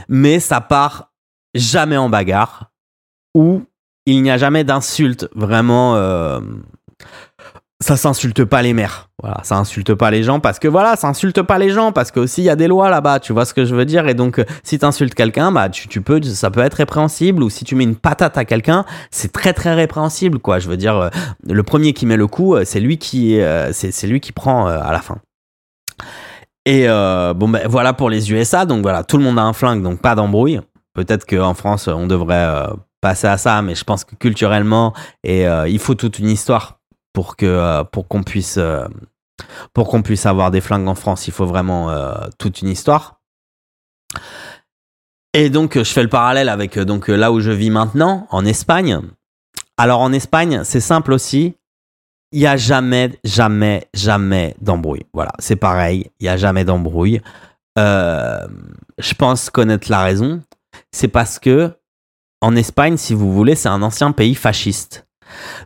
mais ça part jamais en bagarre ou il n'y a jamais d'insulte vraiment. euh, ça s'insulte pas les mères. Voilà, ça insulte pas les gens parce que voilà, ça insulte pas les gens parce que aussi il y a des lois là-bas, tu vois ce que je veux dire? Et donc euh, si t'insultes quelqu'un, bah tu, tu peux ça peut être répréhensible ou si tu mets une patate à quelqu'un, c'est très très répréhensible quoi. Je veux dire euh, le premier qui met le coup, euh, c'est lui qui c'est lui qui prend à la fin. Et bon ben voilà pour les USA, donc voilà, tout le monde a un flingue donc pas d'embrouille. Peut-être qu'en France on devrait passer à ça, mais je pense que culturellement et il faut toute une histoire pour que euh, pour qu'on puisse euh, pour qu'on puisse avoir des flingues en France, il faut vraiment euh, toute une histoire. Et donc je fais le parallèle avec donc là où je vis maintenant en Espagne. Alors en Espagne, c'est simple aussi. Il y a jamais jamais jamais d'embrouille. Voilà, c'est pareil, il y a jamais d'embrouille. Je pense connaître la raison, c'est parce que en Espagne, si vous voulez, c'est un ancien pays fasciste.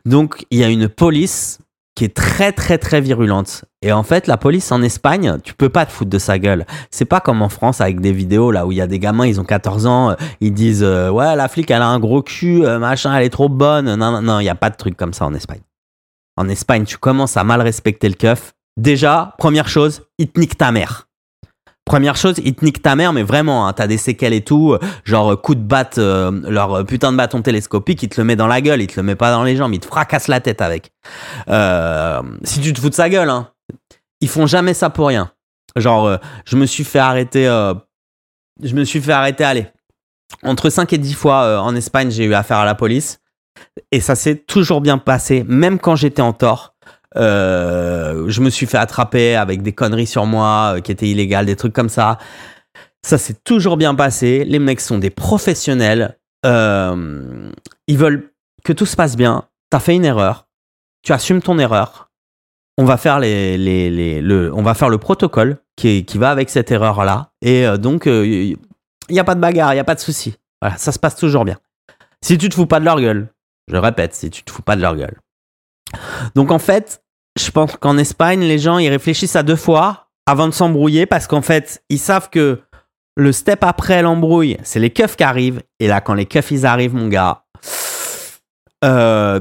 Donc, il y a une police qui est très, très, très virulente. Et en fait, la police en Espagne, tu peux pas te foutre de sa gueule. C'est pas comme en France avec des vidéos là où il y a des gamins, ils ont 14 ans, euh, ils disent euh, Ouais, la flic, elle a un gros cul, euh, machin, elle est trop bonne. Non, non, non, il y a pas de truc comme ça en Espagne. En Espagne, tu commences à mal respecter le keuf. Déjà, première chose, il te nique ta mère. Première chose, il te nique ta mère, mais vraiment, hein, t'as des séquelles et tout, euh, genre euh, coup de batte, euh, leur putain de bâton télescopique, il te le met dans la gueule, il te le met pas dans les jambes, il te fracasse la tête avec. Si tu te fous de sa gueule, hein, ils font jamais ça pour rien. Genre, je me suis fait arrêter, je me suis fait arrêter, allez, entre 5 et 10 fois en Espagne, j'ai eu affaire à la police, et ça s'est toujours bien passé, même quand j'étais en tort. Euh, je me suis fait attraper avec des conneries sur moi euh, qui étaient illégales, des trucs comme ça. Ça s'est toujours bien passé. Les mecs sont des professionnels. Euh, ils veulent que tout se passe bien. T'as fait une erreur. Tu assumes ton erreur. On va faire le, on va faire le protocole qui, qui va avec cette erreur-là. Et donc, il n'y a pas de bagarre, il n'y a pas de souci. Voilà, ça se passe toujours bien. Si tu te fous pas de leur gueule, je répète, si tu te fous pas de leur gueule. Donc en fait, je pense qu'en Espagne, les gens ils réfléchissent à deux fois avant de s'embrouiller parce qu'en fait, ils savent que le step après l'embrouille, c'est les keufs qui arrivent. Et là, quand les keufs ils arrivent, mon gars, euh,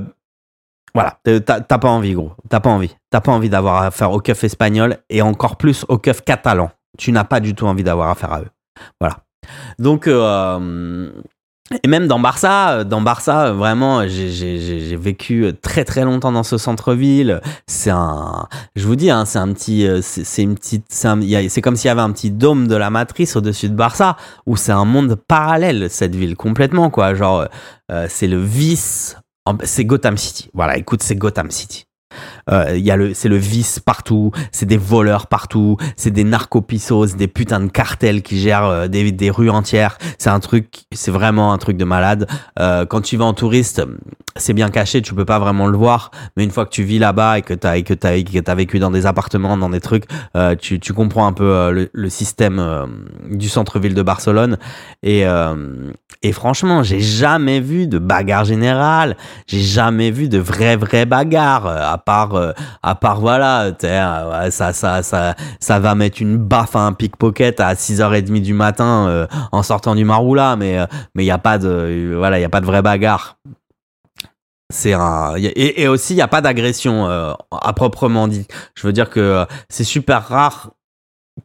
voilà, t'as pas envie, gros. T'as pas envie. T'as pas envie d'avoir affaire aux keufs espagnols et encore plus aux keufs catalans. Tu n'as pas du tout envie d'avoir affaire à eux. Voilà. Donc, euh, et même dans Barça, dans Barça, vraiment, j'ai- vécu très très longtemps dans ce centre-ville. C'est un, je vous dis, hein, c'est un petit, euh, c'est une petite, c'est comme s'il y avait un petit dôme de la matrice au-dessus de Barça, où c'est un monde parallèle cette ville complètement quoi. Genre, euh, c'est le vice, c'est Gotham City. Voilà, écoute, c'est Gotham City. Euh, y a le, c'est le vice partout, c'est des voleurs partout, c'est des narcopissos, des putains de cartels qui gèrent euh, des, des rues entières. C'est un truc, c'est vraiment un truc de malade. Euh, quand tu vas en touriste, c'est bien caché, tu peux pas vraiment le voir, mais une fois que tu vis là-bas et que t'as et que t'as et que t'as vécu dans des appartements, dans des trucs, euh, tu, tu comprends un peu le, le système du centre-ville de Barcelone. Et et franchement, j'ai jamais vu de bagarre générale. J'ai jamais vu de vraie vraie bagarre à part euh, à part voilà, euh, ça ça ça ça va mettre une baffe à un pickpocket à 6h30 du matin euh, en sortant du Maroula mais euh, mais il y a pas de voilà, il y a pas de vraie bagarre. C'est un et, et aussi il y a pas d'agression à proprement dit. Je veux dire que c'est super rare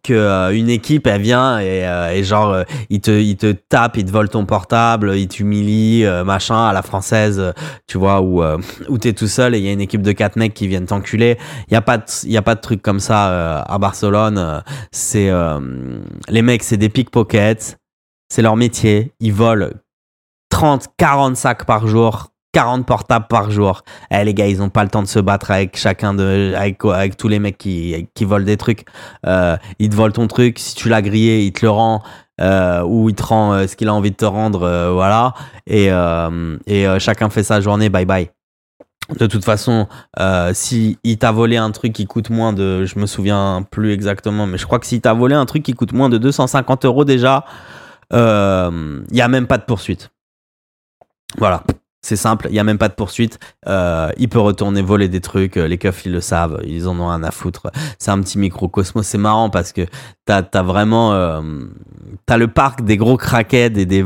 que euh, une équipe elle vient et, euh, et genre euh, il te il te tape il te vole ton portable il t'humilie euh, machin à la française euh, tu vois où euh, où t'es tout seul et il y a une équipe de quatre mecs qui viennent t'enculer. Il y a pas il y a pas de truc comme ça à Barcelone c'est les mecs c'est des pickpockets c'est leur métier ils volent 30 40 sacs par jour 40 portables par jour. Eh les gars, ils ont pas le temps de se battre avec chacun de avec tous les mecs qui qui volent des trucs. Euh, ils te volent ton truc, si tu l'as grillé, il te le rend euh, ou il te rend euh, ce qu'il a envie de te rendre voilà et chacun fait sa journée, bye bye. De toute façon, si il t'a volé un truc qui coûte moins de, je me souviens plus exactement, mais je crois que si t'a volé un truc qui coûte moins de 250 euros déjà, il y a même pas de poursuite. Voilà. C'est simple, il n'y a même pas de poursuite. Euh, il peut retourner voler des trucs, euh, les keufs ils le savent, ils en ont un à foutre. C'est un petit microcosmos, c'est marrant parce que t'as as vraiment. Euh, t'as le parc des gros craquettes et des.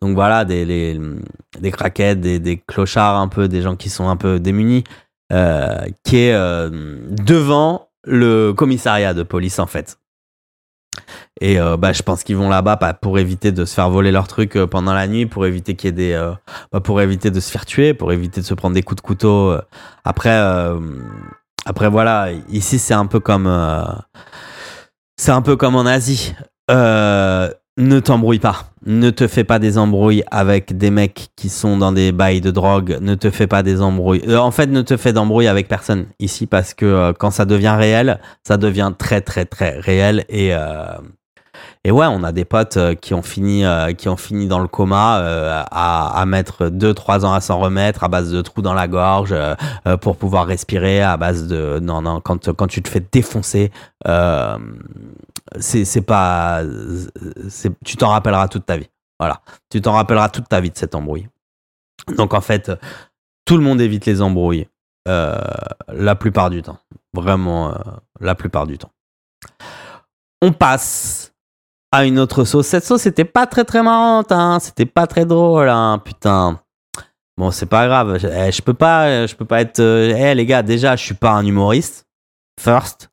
Donc voilà, des, les, des craquettes, des, des clochards un peu, des gens qui sont un peu démunis, euh, qui est euh, devant le commissariat de police en fait. Et euh, bah, je pense qu'ils vont là-bas bah, pour éviter de se faire voler leurs trucs euh, pendant la nuit, pour éviter qu'il y ait des, euh, bah, pour éviter de se faire tuer, pour éviter de se prendre des coups de couteau. Après, voilà, ici c'est un peu comme en Asie. Ne t'embrouille pas. Ne te fais pas des embrouilles avec des mecs qui sont dans des bails de drogue. Ne te fais pas des embrouilles. Euh, en fait, ne te fais d'embrouilles avec personne ici parce que euh, quand ça devient réel, ça devient très très très réel et euh, et ouais, on a des potes euh, qui ont fini euh, qui ont fini dans le coma euh, à, mettre deux trois ans à s'en remettre à base de trous dans la gorge pour pouvoir respirer à base de non non quand quand tu te fais défoncer c'est pas tu t'en rappelleras toute ta vie. Voilà, tu t'en rappelleras toute ta vie de cette embrouille. Donc en fait, tout le monde évite les embrouilles la plupart du temps. Vraiment, la plupart du temps. On passe à une autre sauce. Cette sauce c'était pas très très marrante, hein. C'était pas très drôle, hein. Putain. Bon, c'est pas grave. Je, eh, peux pas, je peux pas être. euh, Eh les gars, déjà, je suis pas un humoriste. First.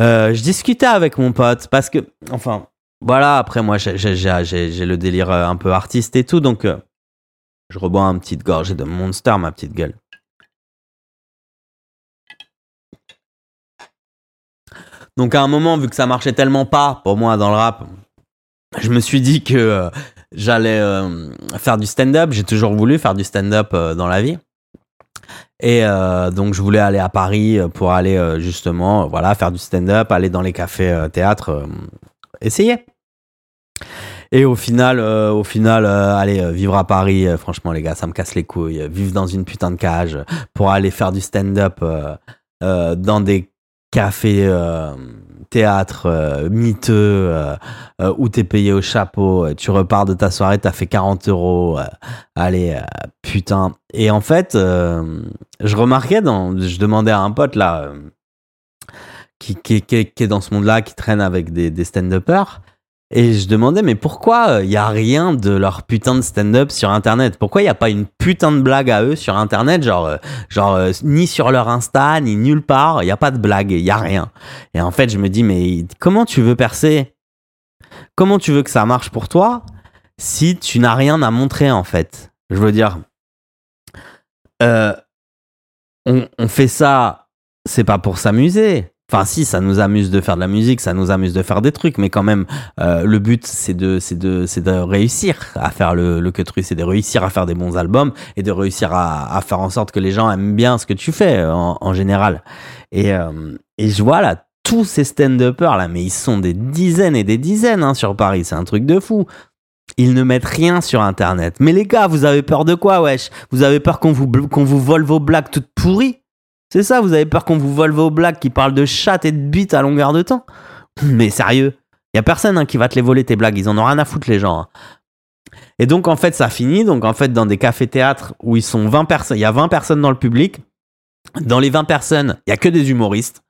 Euh, je discutais avec mon pote parce que, enfin, voilà. Après, moi, j'ai- le délire euh, un peu artiste et tout, donc je rebois un petite gorgée de Monster, ma petite gueule. Donc à un moment, vu que ça marchait tellement pas pour moi dans le rap, je me suis dit que euh, j'allais euh, faire du stand-up. J'ai toujours voulu faire du stand-up euh, dans la vie. Et donc je voulais aller à Paris pour aller justement, voilà, faire du stand-up, aller dans les cafés théâtres, essayer. Et au final, euh, au final, aller vivre à Paris, franchement les gars, ça me casse les couilles. Vivre dans une putain de cage pour aller faire du stand-up dans des cafés, euh, théâtres euh, miteux euh, euh, où t'es payé au chapeau. Tu repars de ta soirée, t'as fait 40 euros. allez, putain. Et en fait, je remarquais, dans, je demandais à un pote là, qui est dans ce monde-là, qui traîne avec des, des stand-uppers. Et je demandais, mais pourquoi il n'y a rien de leur putain de stand-up sur Internet? Pourquoi il n'y a pas une putain de blague à eux sur Internet? Genre, euh, genre euh, ni sur leur Insta, ni nulle part, il n'y a pas de blague, il n'y a rien. Et en fait, je me dis, mais comment tu veux percer? Comment tu veux que ça marche pour toi si tu n'as rien à montrer, en fait? Je veux dire, euh, on fait ça, c'est pas pour s'amuser. Enfin, si, ça nous amuse de faire de la musique, ça nous amuse de faire des trucs, mais quand même, euh, le but, c'est de, c'est de, c'est de réussir à faire le, le cut c'est de réussir à faire des bons albums et de réussir à, à faire en sorte que les gens aiment bien ce que tu fais euh, en, en général. Et, euh, et je vois là tous ces stand-uppers là, mais ils sont des dizaines et des dizaines hein, sur Paris, c'est un truc de fou. Ils ne mettent rien sur Internet. Mais les gars, vous avez peur de quoi, wesh? Vous avez peur qu'on vous, qu'on vous vole vos blagues toutes pourries? C'est ça, vous avez peur qu'on vous vole vos blagues qui parlent de chatte et de bite à longueur de temps? Mais sérieux, il y a personne hein, qui va te les voler tes blagues, ils en ont rien à foutre les gens. hein. Et donc en fait, ça finit donc en fait dans des cafés-théâtres où ils sont 20 personnes, il y a 20 personnes dans le public. Dans les 20 personnes, il y a que des humoristes.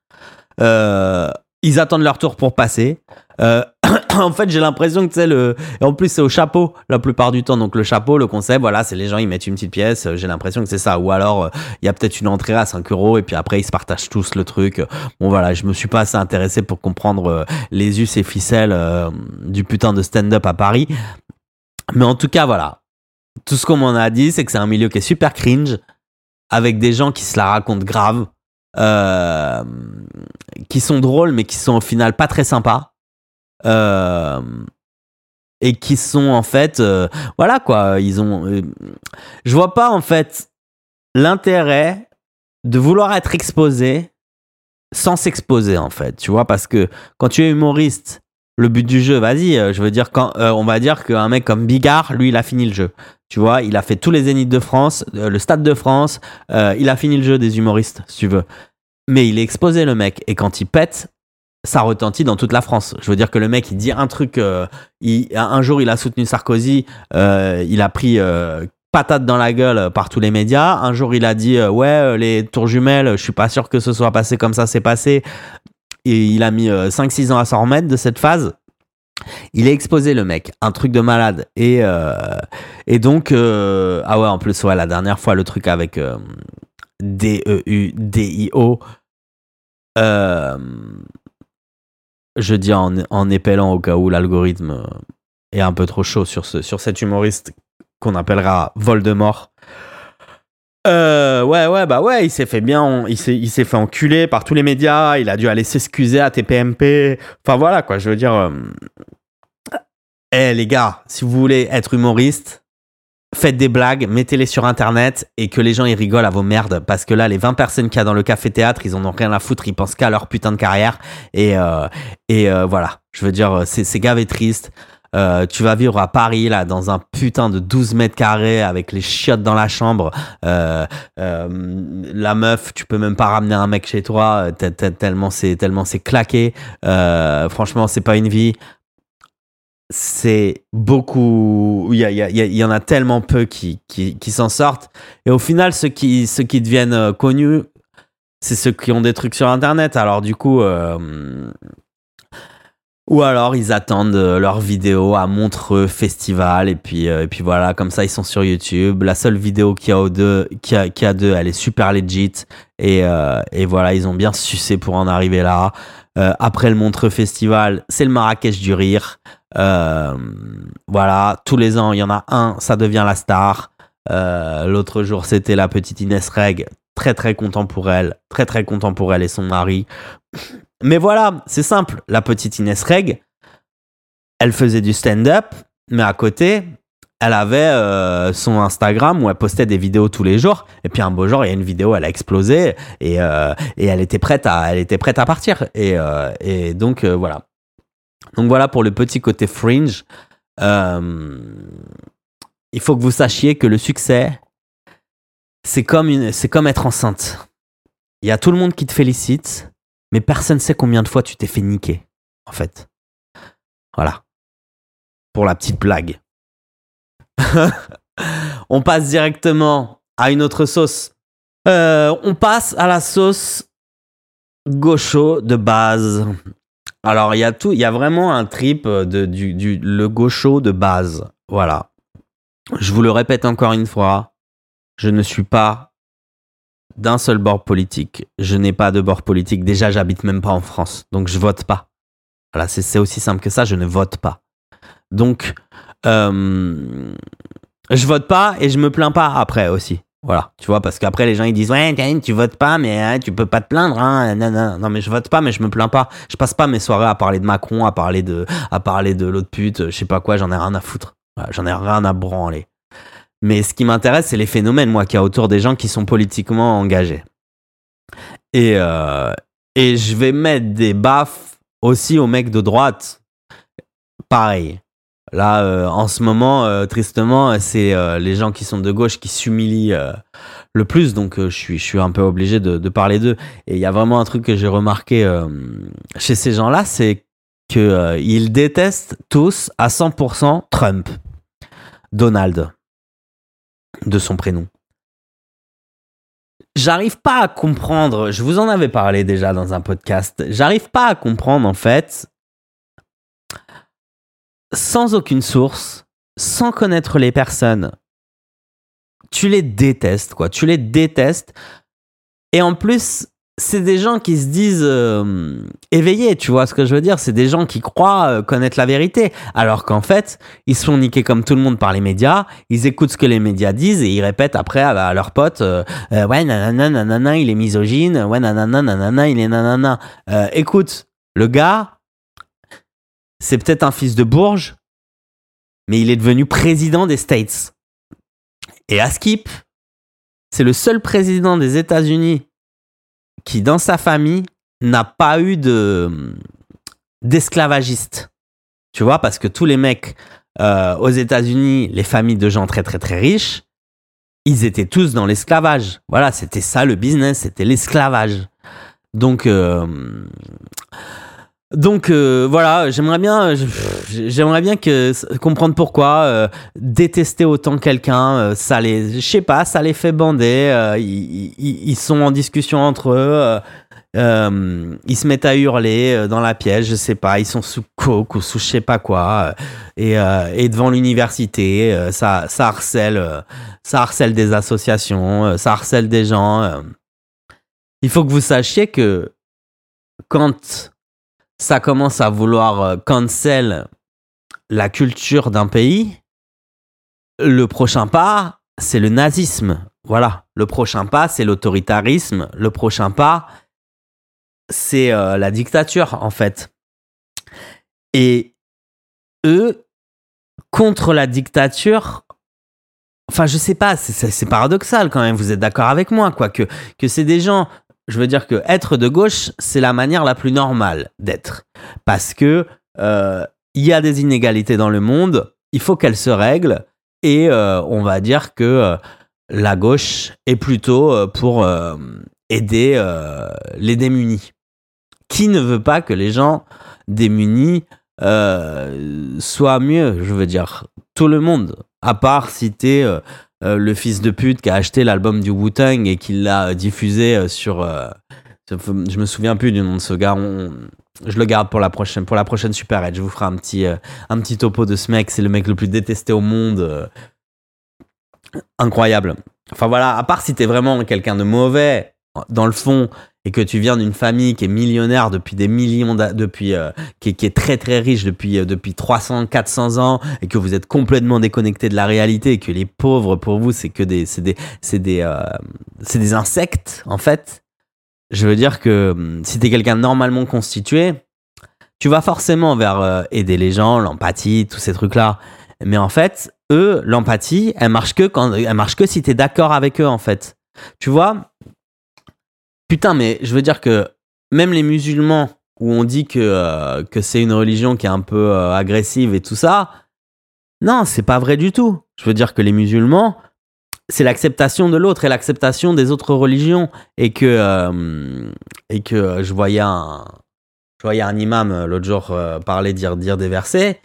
Euh, ils attendent leur tour pour passer. Euh, en fait, j'ai l'impression que c'est le. Et en plus, c'est au chapeau la plupart du temps. Donc, le chapeau, le concept, voilà, c'est les gens, ils mettent une petite pièce. J'ai l'impression que c'est ça. Ou alors, euh, il y a peut-être une entrée à 5 euros et puis après, ils se partagent tous le truc. Bon, voilà, je me suis pas assez intéressé pour comprendre euh, les us et ficelles euh, du putain de stand-up à Paris. Mais en tout cas, voilà. Tout ce qu'on m'en a dit, c'est que c'est un milieu qui est super cringe, avec des gens qui se la racontent grave, euh, qui sont drôles, mais qui sont au final pas très sympas. Euh, et qui sont en fait euh, voilà quoi. Ils ont euh, je vois pas en fait l'intérêt de vouloir être exposé sans s'exposer en fait tu vois parce que quand tu es humoriste le but du jeu vas-y je veux dire quand on va dire qu'un mec comme Bigard lui il a fini le jeu. Tu vois il a fait tous les zéniths de France le stade de France il a fini le jeu des humoristes si tu veux. Mais il est exposé le mec et quand il pète ça retentit dans toute la France. Je veux dire que le mec, il dit un truc. euh, un jour, il a soutenu Sarkozy. euh, il a pris euh, patate dans la gueule par tous les médias. Un jour, il a dit ouais, les tours jumelles. Je suis pas sûr que ce soit passé comme ça. C'est passé. Et il a mis 5-6 ans à s'en remettre de cette phase. Il est exposé le mec, un truc de malade. Et, et donc, ah ouais, en plus, ouais, la dernière fois, le truc avec D-E-U-D-I-O. Euh, je dis en, en au cas où l'algorithme est un peu trop chaud sur, ce, sur cet humoriste qu'on appellera Voldemort. Euh, ouais, ouais, bah ouais, il s'est fait bien, on- il s'est, fait enculer par tous les médias, il a dû aller s'excuser à TPMP. Enfin voilà, quoi, je veux dire. euh, Eh les gars, si vous voulez être humoriste, faites des blagues, mettez-les sur internet et que les gens ils rigolent à vos merdes parce que là, les 20 personnes qu'il y a dans le café théâtre, ils en ont rien à foutre, ils pensent qu'à leur putain de carrière et, euh, et euh, voilà, je veux dire, c'est, grave et triste. Euh, tu vas vivre à Paris, là, dans un putain de 12 mètres carrés avec les chiottes dans la chambre. Euh, euh, la meuf, tu peux même pas ramener un mec chez toi, te- te- tellement c'est, tellement c'est claqué. Euh, franchement, c'est pas une vie. C'est beaucoup. Il y, y, y en a tellement peu qui, qui, qui s'en sortent. Et au final, ceux qui, ceux qui deviennent euh, connus, c'est ceux qui ont des trucs sur Internet. Alors, du coup. euh, ou alors ils attendent euh, leurs vidéos à Montreux Festival et puis et puis voilà comme ça ils sont sur YouTube. La seule vidéo qu'il y a deux qui a, qui a deux, elle est super legit et et voilà ils ont bien sucé pour en arriver là. Après le Montreux Festival, c'est le Marrakech du rire. Euh, voilà tous les ans il y en a un, ça devient la star. Euh, L'autre jour c'était la petite Inès Reg, très très content pour elle, très très content pour elle et son mari. Mais voilà, c'est simple. La petite Inès Reg, elle faisait du stand-up, mais à côté, elle avait euh, son Instagram où elle postait des vidéos tous les jours. Et puis un beau jour, il y a une vidéo, elle a explosé et, et elle était prête à, elle était prête à partir. Et, et donc voilà. Donc voilà pour le petit côté fringe. Euh, il faut que vous sachiez que le succès, c'est comme être enceinte. Il y a tout le monde qui te félicite, mais personne ne sait combien de fois tu t'es fait niquer, en fait. Voilà. Pour la petite blague. on passe directement à une autre sauce. Euh, on passe à la sauce gaucho de base. Alors, il y a y a vraiment un trip de, du, le gaucho de base. Voilà. Je vous le répète encore une fois, je ne suis pas d'un seul bord politique. Je n'ai pas de bord politique. Déjà, j'habite même pas en France, donc je vote pas. Voilà, c'est c'est aussi simple que ça. Je ne vote pas. Donc, euh, je vote pas et je me plains pas après aussi. Voilà, tu vois, parce qu'après les gens ils disent ouais, Karine, tu votes pas, mais hein, tu peux pas te plaindre. Hein, non, non, non, mais je vote pas, mais je me plains pas. Je passe pas mes soirées à parler de Macron, à parler de, à parler de l'autre pute, je sais pas quoi. J'en ai rien à foutre. J'en ai rien à branler. Mais ce qui m'intéresse, c'est les phénomènes, moi, qu'il y a autour des gens qui sont politiquement engagés. Et, euh, et je vais mettre des baffes aussi aux mecs de droite. Pareil. Là, euh, en ce moment, euh, tristement, c'est euh, les gens qui sont de gauche qui s'humilient le plus. Donc, je, suis, je suis un peu obligé de, parler d'eux. Et il y a vraiment un truc que j'ai remarqué chez ces gens-là, c'est qu'ils détestent tous à 100% Trump. Donald de son prénom. J'arrive pas à comprendre, je vous en avais parlé déjà dans un podcast, j'arrive pas à comprendre en fait sans aucune source, sans connaître les personnes, tu les détestes, quoi. Tu les détestes. Et en plus, c'est des gens qui se disent euh, éveillés, tu vois ce que je veux dire? C'est des gens qui croient euh, connaître la vérité, alors qu'en fait, ils se font niquer comme tout le monde par les médias, ils écoutent ce que les médias disent et ils répètent après à, leurs potes euh, Ouais, nanana, nanana, il est misogyne, ouais, nanana, nanana, il est nanana. écoute, le gars, c'est peut-être un fils de Bourges, mais il est devenu président des States. Et à Skip, c'est le seul président des États-Unis qui, dans sa famille, n'a pas eu de d'esclavagistes. Tu vois, parce que tous les mecs euh, aux États-Unis, les familles de gens très très très riches, ils étaient tous dans l'esclavage. Voilà, c'était ça le business, c'était l'esclavage. Donc, euh, donc euh, voilà, j'aimerais bien, j'aimerais bien comprendre pourquoi euh, détester autant quelqu'un, euh, ça les, je sais pas, ça les fait bander. Ils, sont en discussion entre eux, ils se mettent à hurler dans la pièce, je sais pas, ils sont sous coke ou sous je sais pas quoi, et, devant l'université, ça harcèle, ça harcèle des associations, ça harcèle des gens. Il faut que vous sachiez que quand ça commence à vouloir euh, cancel la culture d'un pays, le prochain pas, c'est le nazisme. Voilà. Le prochain pas, c'est l'autoritarisme. Le prochain pas, c'est euh, la dictature, en fait. Et eux, contre la dictature, enfin, je sais pas, c'est paradoxal quand même. Vous êtes d'accord avec moi, quoi, que, que c'est des gens je veux dire que être de gauche, c'est la manière la plus normale d'être. Parce que euh, il y a des inégalités dans le monde, il faut qu'elles se règlent, et euh, on va dire que euh, la gauche est plutôt pour aider les démunis. Qui ne veut pas que les gens démunis soient mieux, je veux dire, tout le monde, à part si t'es euh, le fils de pute qui a acheté l'album du Wu-Tang et qui l'a diffusé euh, sur. Euh, je me souviens plus du nom de ce gars. je le garde pour la prochaine, pour la prochaine Super. Je vous ferai un petit, un petit topo de ce mec. C'est le mec le plus détesté au monde. incroyable. Enfin voilà, à part si t'es vraiment quelqu'un de mauvais, dans le fond, et que tu viens d'une famille qui est millionnaire depuis des millions depuis euh, qui, est, très très riche depuis euh, depuis 300 400 ans et que vous êtes complètement déconnecté de la réalité et que les pauvres pour vous c'est que des c'est des c'est des euh, c'est des insectes en fait je veux dire que hum, si tu es quelqu'un normalement constitué tu vas forcément vers aider les gens l'empathie tous ces trucs là mais en fait eux l'empathie elle marche que quand elle marche que si tu es d'accord avec eux en fait. Tu vois Putain, mais je veux dire que même les musulmans, où on dit que, euh, que c'est une religion qui est un peu euh, agressive et tout ça, non, c'est pas vrai du tout. Je veux dire que les musulmans, c'est l'acceptation de l'autre et l'acceptation des autres religions. Et que, euh, et que je, voyais un, je voyais un imam l'autre jour parler, dire, dire des versets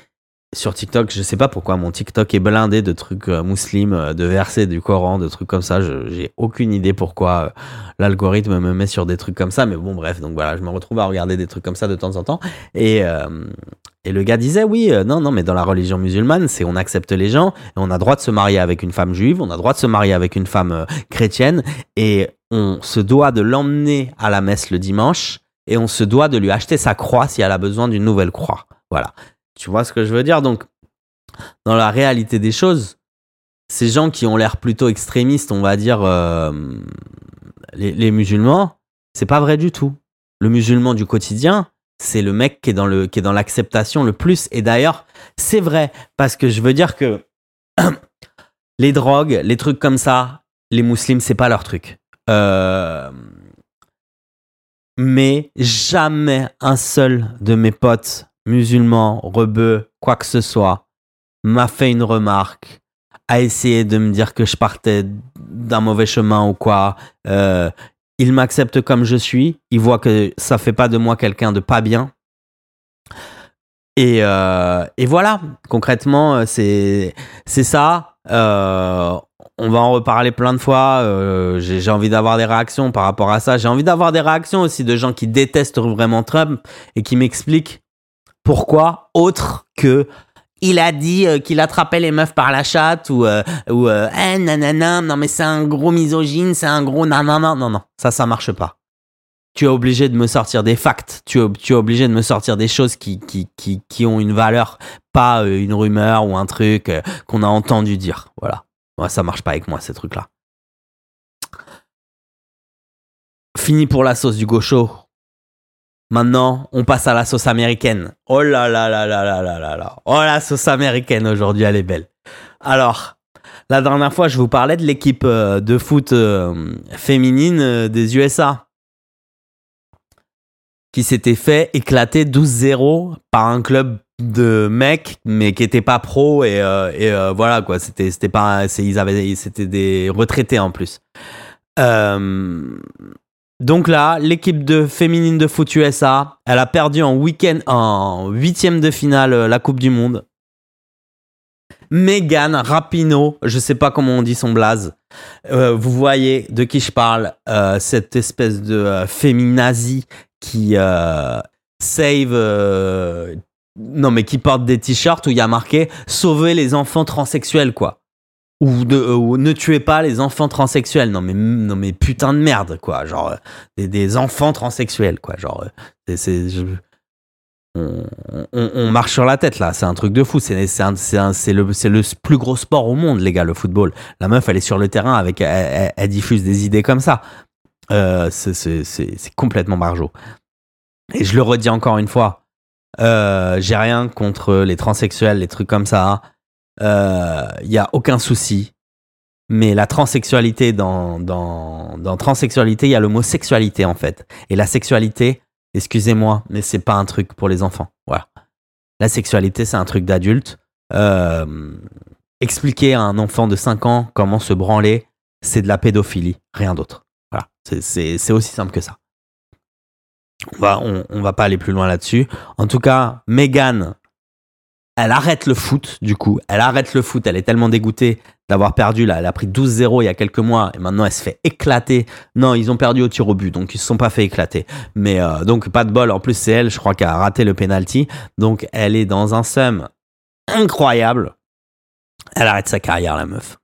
sur TikTok, je sais pas pourquoi mon TikTok est blindé de trucs euh, musulmans, euh, de versets du Coran, de trucs comme ça. J'ai aucune idée pourquoi euh, l'algorithme me met sur des trucs comme ça. Mais bon, bref, donc voilà, je me retrouve à regarder des trucs comme ça de temps en temps. Et, et le gars disait, oui, non, non, mais dans la religion musulmane, c'est on accepte les gens et on a droit de se marier avec une femme juive, on a droit de se marier avec une femme chrétienne et on se doit de l'emmener à la messe le dimanche et on se doit de lui acheter sa croix si elle a besoin d'une nouvelle croix. Voilà. Tu vois ce que je veux dire? Donc, dans la réalité des choses, ces gens qui ont l'air plutôt extrémistes, on va dire, euh, les, musulmans, c'est pas vrai du tout. Le musulman du quotidien, c'est le mec qui est dans le qui est dans l'acceptation le plus. Et d'ailleurs, c'est vrai parce que je veux dire que les drogues, les trucs comme ça, les musulmans, c'est pas leur truc. Euh, mais jamais un seul de mes potes musulman, rebeu, quoi que ce soit, m'a fait une remarque, a essayé de me dire que je partais d'un mauvais chemin ou quoi. Euh, il m'accepte comme je suis. Il voit que ça fait pas de moi quelqu'un de pas bien. Et, euh, et voilà, concrètement, euh, c'est c'est ça. on va en reparler plein de fois. J'ai envie d'avoir des réactions par rapport à ça. J'ai envie d'avoir des réactions aussi de gens qui détestent vraiment Trump et qui m'expliquent pourquoi autre que il a dit euh, qu'il attrapait les meufs par la chatte ou euh, ou euh, eh, nanana, non mais c'est un gros misogyne, c'est un gros nanana. Non non, ça ça marche pas. Tu es obligé de me sortir des facts, tu es, tu es obligé de me sortir des choses qui qui qui qui ont une valeur, pas euh, une rumeur ou un truc euh, qu'on a entendu dire. Voilà. Moi ça marche pas avec moi ces trucs là. Fini pour la sauce du gaucho. Maintenant, on passe à la sauce américaine. Oh là là là là là là là là. Oh la sauce américaine aujourd'hui, elle est belle. Alors, la dernière fois, je vous parlais de l'équipe euh, de foot euh, féminine euh, des USA qui s'était fait éclater 12-0 par un club de mecs mais qui était pas pro et, voilà quoi c'était pas ils avaient c'était des retraités en plus euh, donc là, l'équipe de féminine de foot USA, elle a perdu en week-end, en huitième de finale euh, la Coupe du Monde. Megan Rapinoe, je sais pas comment on dit son blaze. Euh, vous voyez de qui je parle, euh, cette espèce de euh, féminazie qui save, non mais qui porte des t-shirts où il y a marqué sauver les enfants transsexuels quoi ou, de, euh, ou ne tuez pas les enfants transsexuels. Non mais, non mais putain de merde, quoi. Genre, euh, des, enfants transsexuels, quoi. Genre, euh, on, marche sur la tête, là. C'est un truc de fou. C'est le, le plus gros sport au monde, les gars, le football. La meuf, elle est sur le terrain, avec, elle, diffuse des idées comme ça. C'est- complètement margeau. Et je le redis encore une fois, j'ai rien contre les transsexuels, les trucs comme ça. Il n'y a aucun souci. Mais la transsexualité, dans, transsexualité, il y a le mot sexualité en fait. Et la sexualité, excusez-moi, mais c'est pas un truc pour les enfants. Voilà. La sexualité, c'est un truc d'adulte. Euh, expliquer à un enfant de 5 ans comment se branler, c'est de la pédophilie, rien d'autre. Voilà. C'est- aussi simple que ça. On va, va pas aller plus loin là-dessus. En tout cas, Megan, elle arrête le foot, du coup. Elle arrête le foot. Elle est tellement dégoûtée d'avoir perdu. Là. Elle a pris 12-0 il y a quelques mois et maintenant elle se fait éclater. Non, ils ont perdu au tir au but, donc ils se sont pas fait éclater. Mais euh, donc, pas de bol. En plus, c'est elle, je crois, qui a raté le penalty. Donc, elle est dans un seum incroyable. Elle arrête sa carrière, la meuf.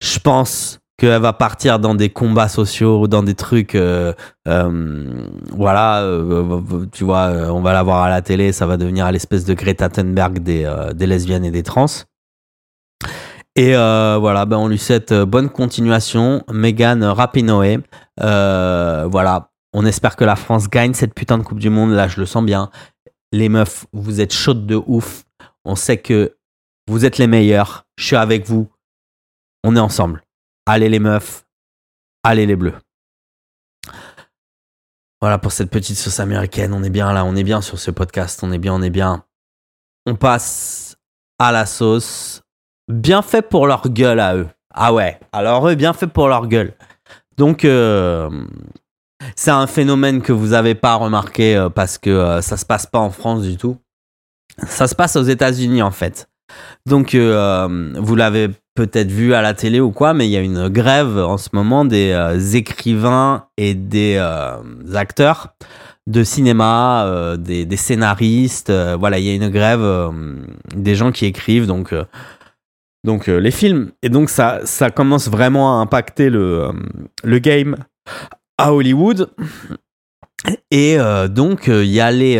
Je pense qu'elle va partir dans des combats sociaux, dans des trucs, euh, euh, voilà, euh, tu vois, euh, on va la voir à la télé, ça va devenir l'espèce de Greta Thunberg des, euh, des lesbiennes et des trans. Et euh, voilà, ben on lui souhaite bonne continuation. Megan Rapinoe, voilà, on espère que la France gagne cette putain de Coupe du Monde. Là, je le sens bien. Les meufs, vous êtes chaudes de ouf. On sait que vous êtes les meilleurs. Je suis avec vous. On est ensemble. Allez les meufs. Allez les bleus. Voilà pour cette petite sauce américaine. On est bien là. On est bien sur ce podcast. On est bien, on est bien. On passe à la sauce. Bien fait pour leur gueule à eux. Ah ouais. Alors eux, bien fait pour leur gueule. Donc, euh, c'est un phénomène que vous n'avez pas remarqué euh, parce que euh, ça se passe pas en France du tout. Ça se passe aux États-Unis en fait. Donc, euh, vous l'avez peut-être vu à la télé ou quoi, mais il y a une grève en ce moment des euh, écrivains et des euh, acteurs de cinéma, euh, des, scénaristes. voilà, il y a une grève des gens qui écrivent donc donc les films. Et donc ça ça commence vraiment à impacter le le game à Hollywood. Et donc il y a les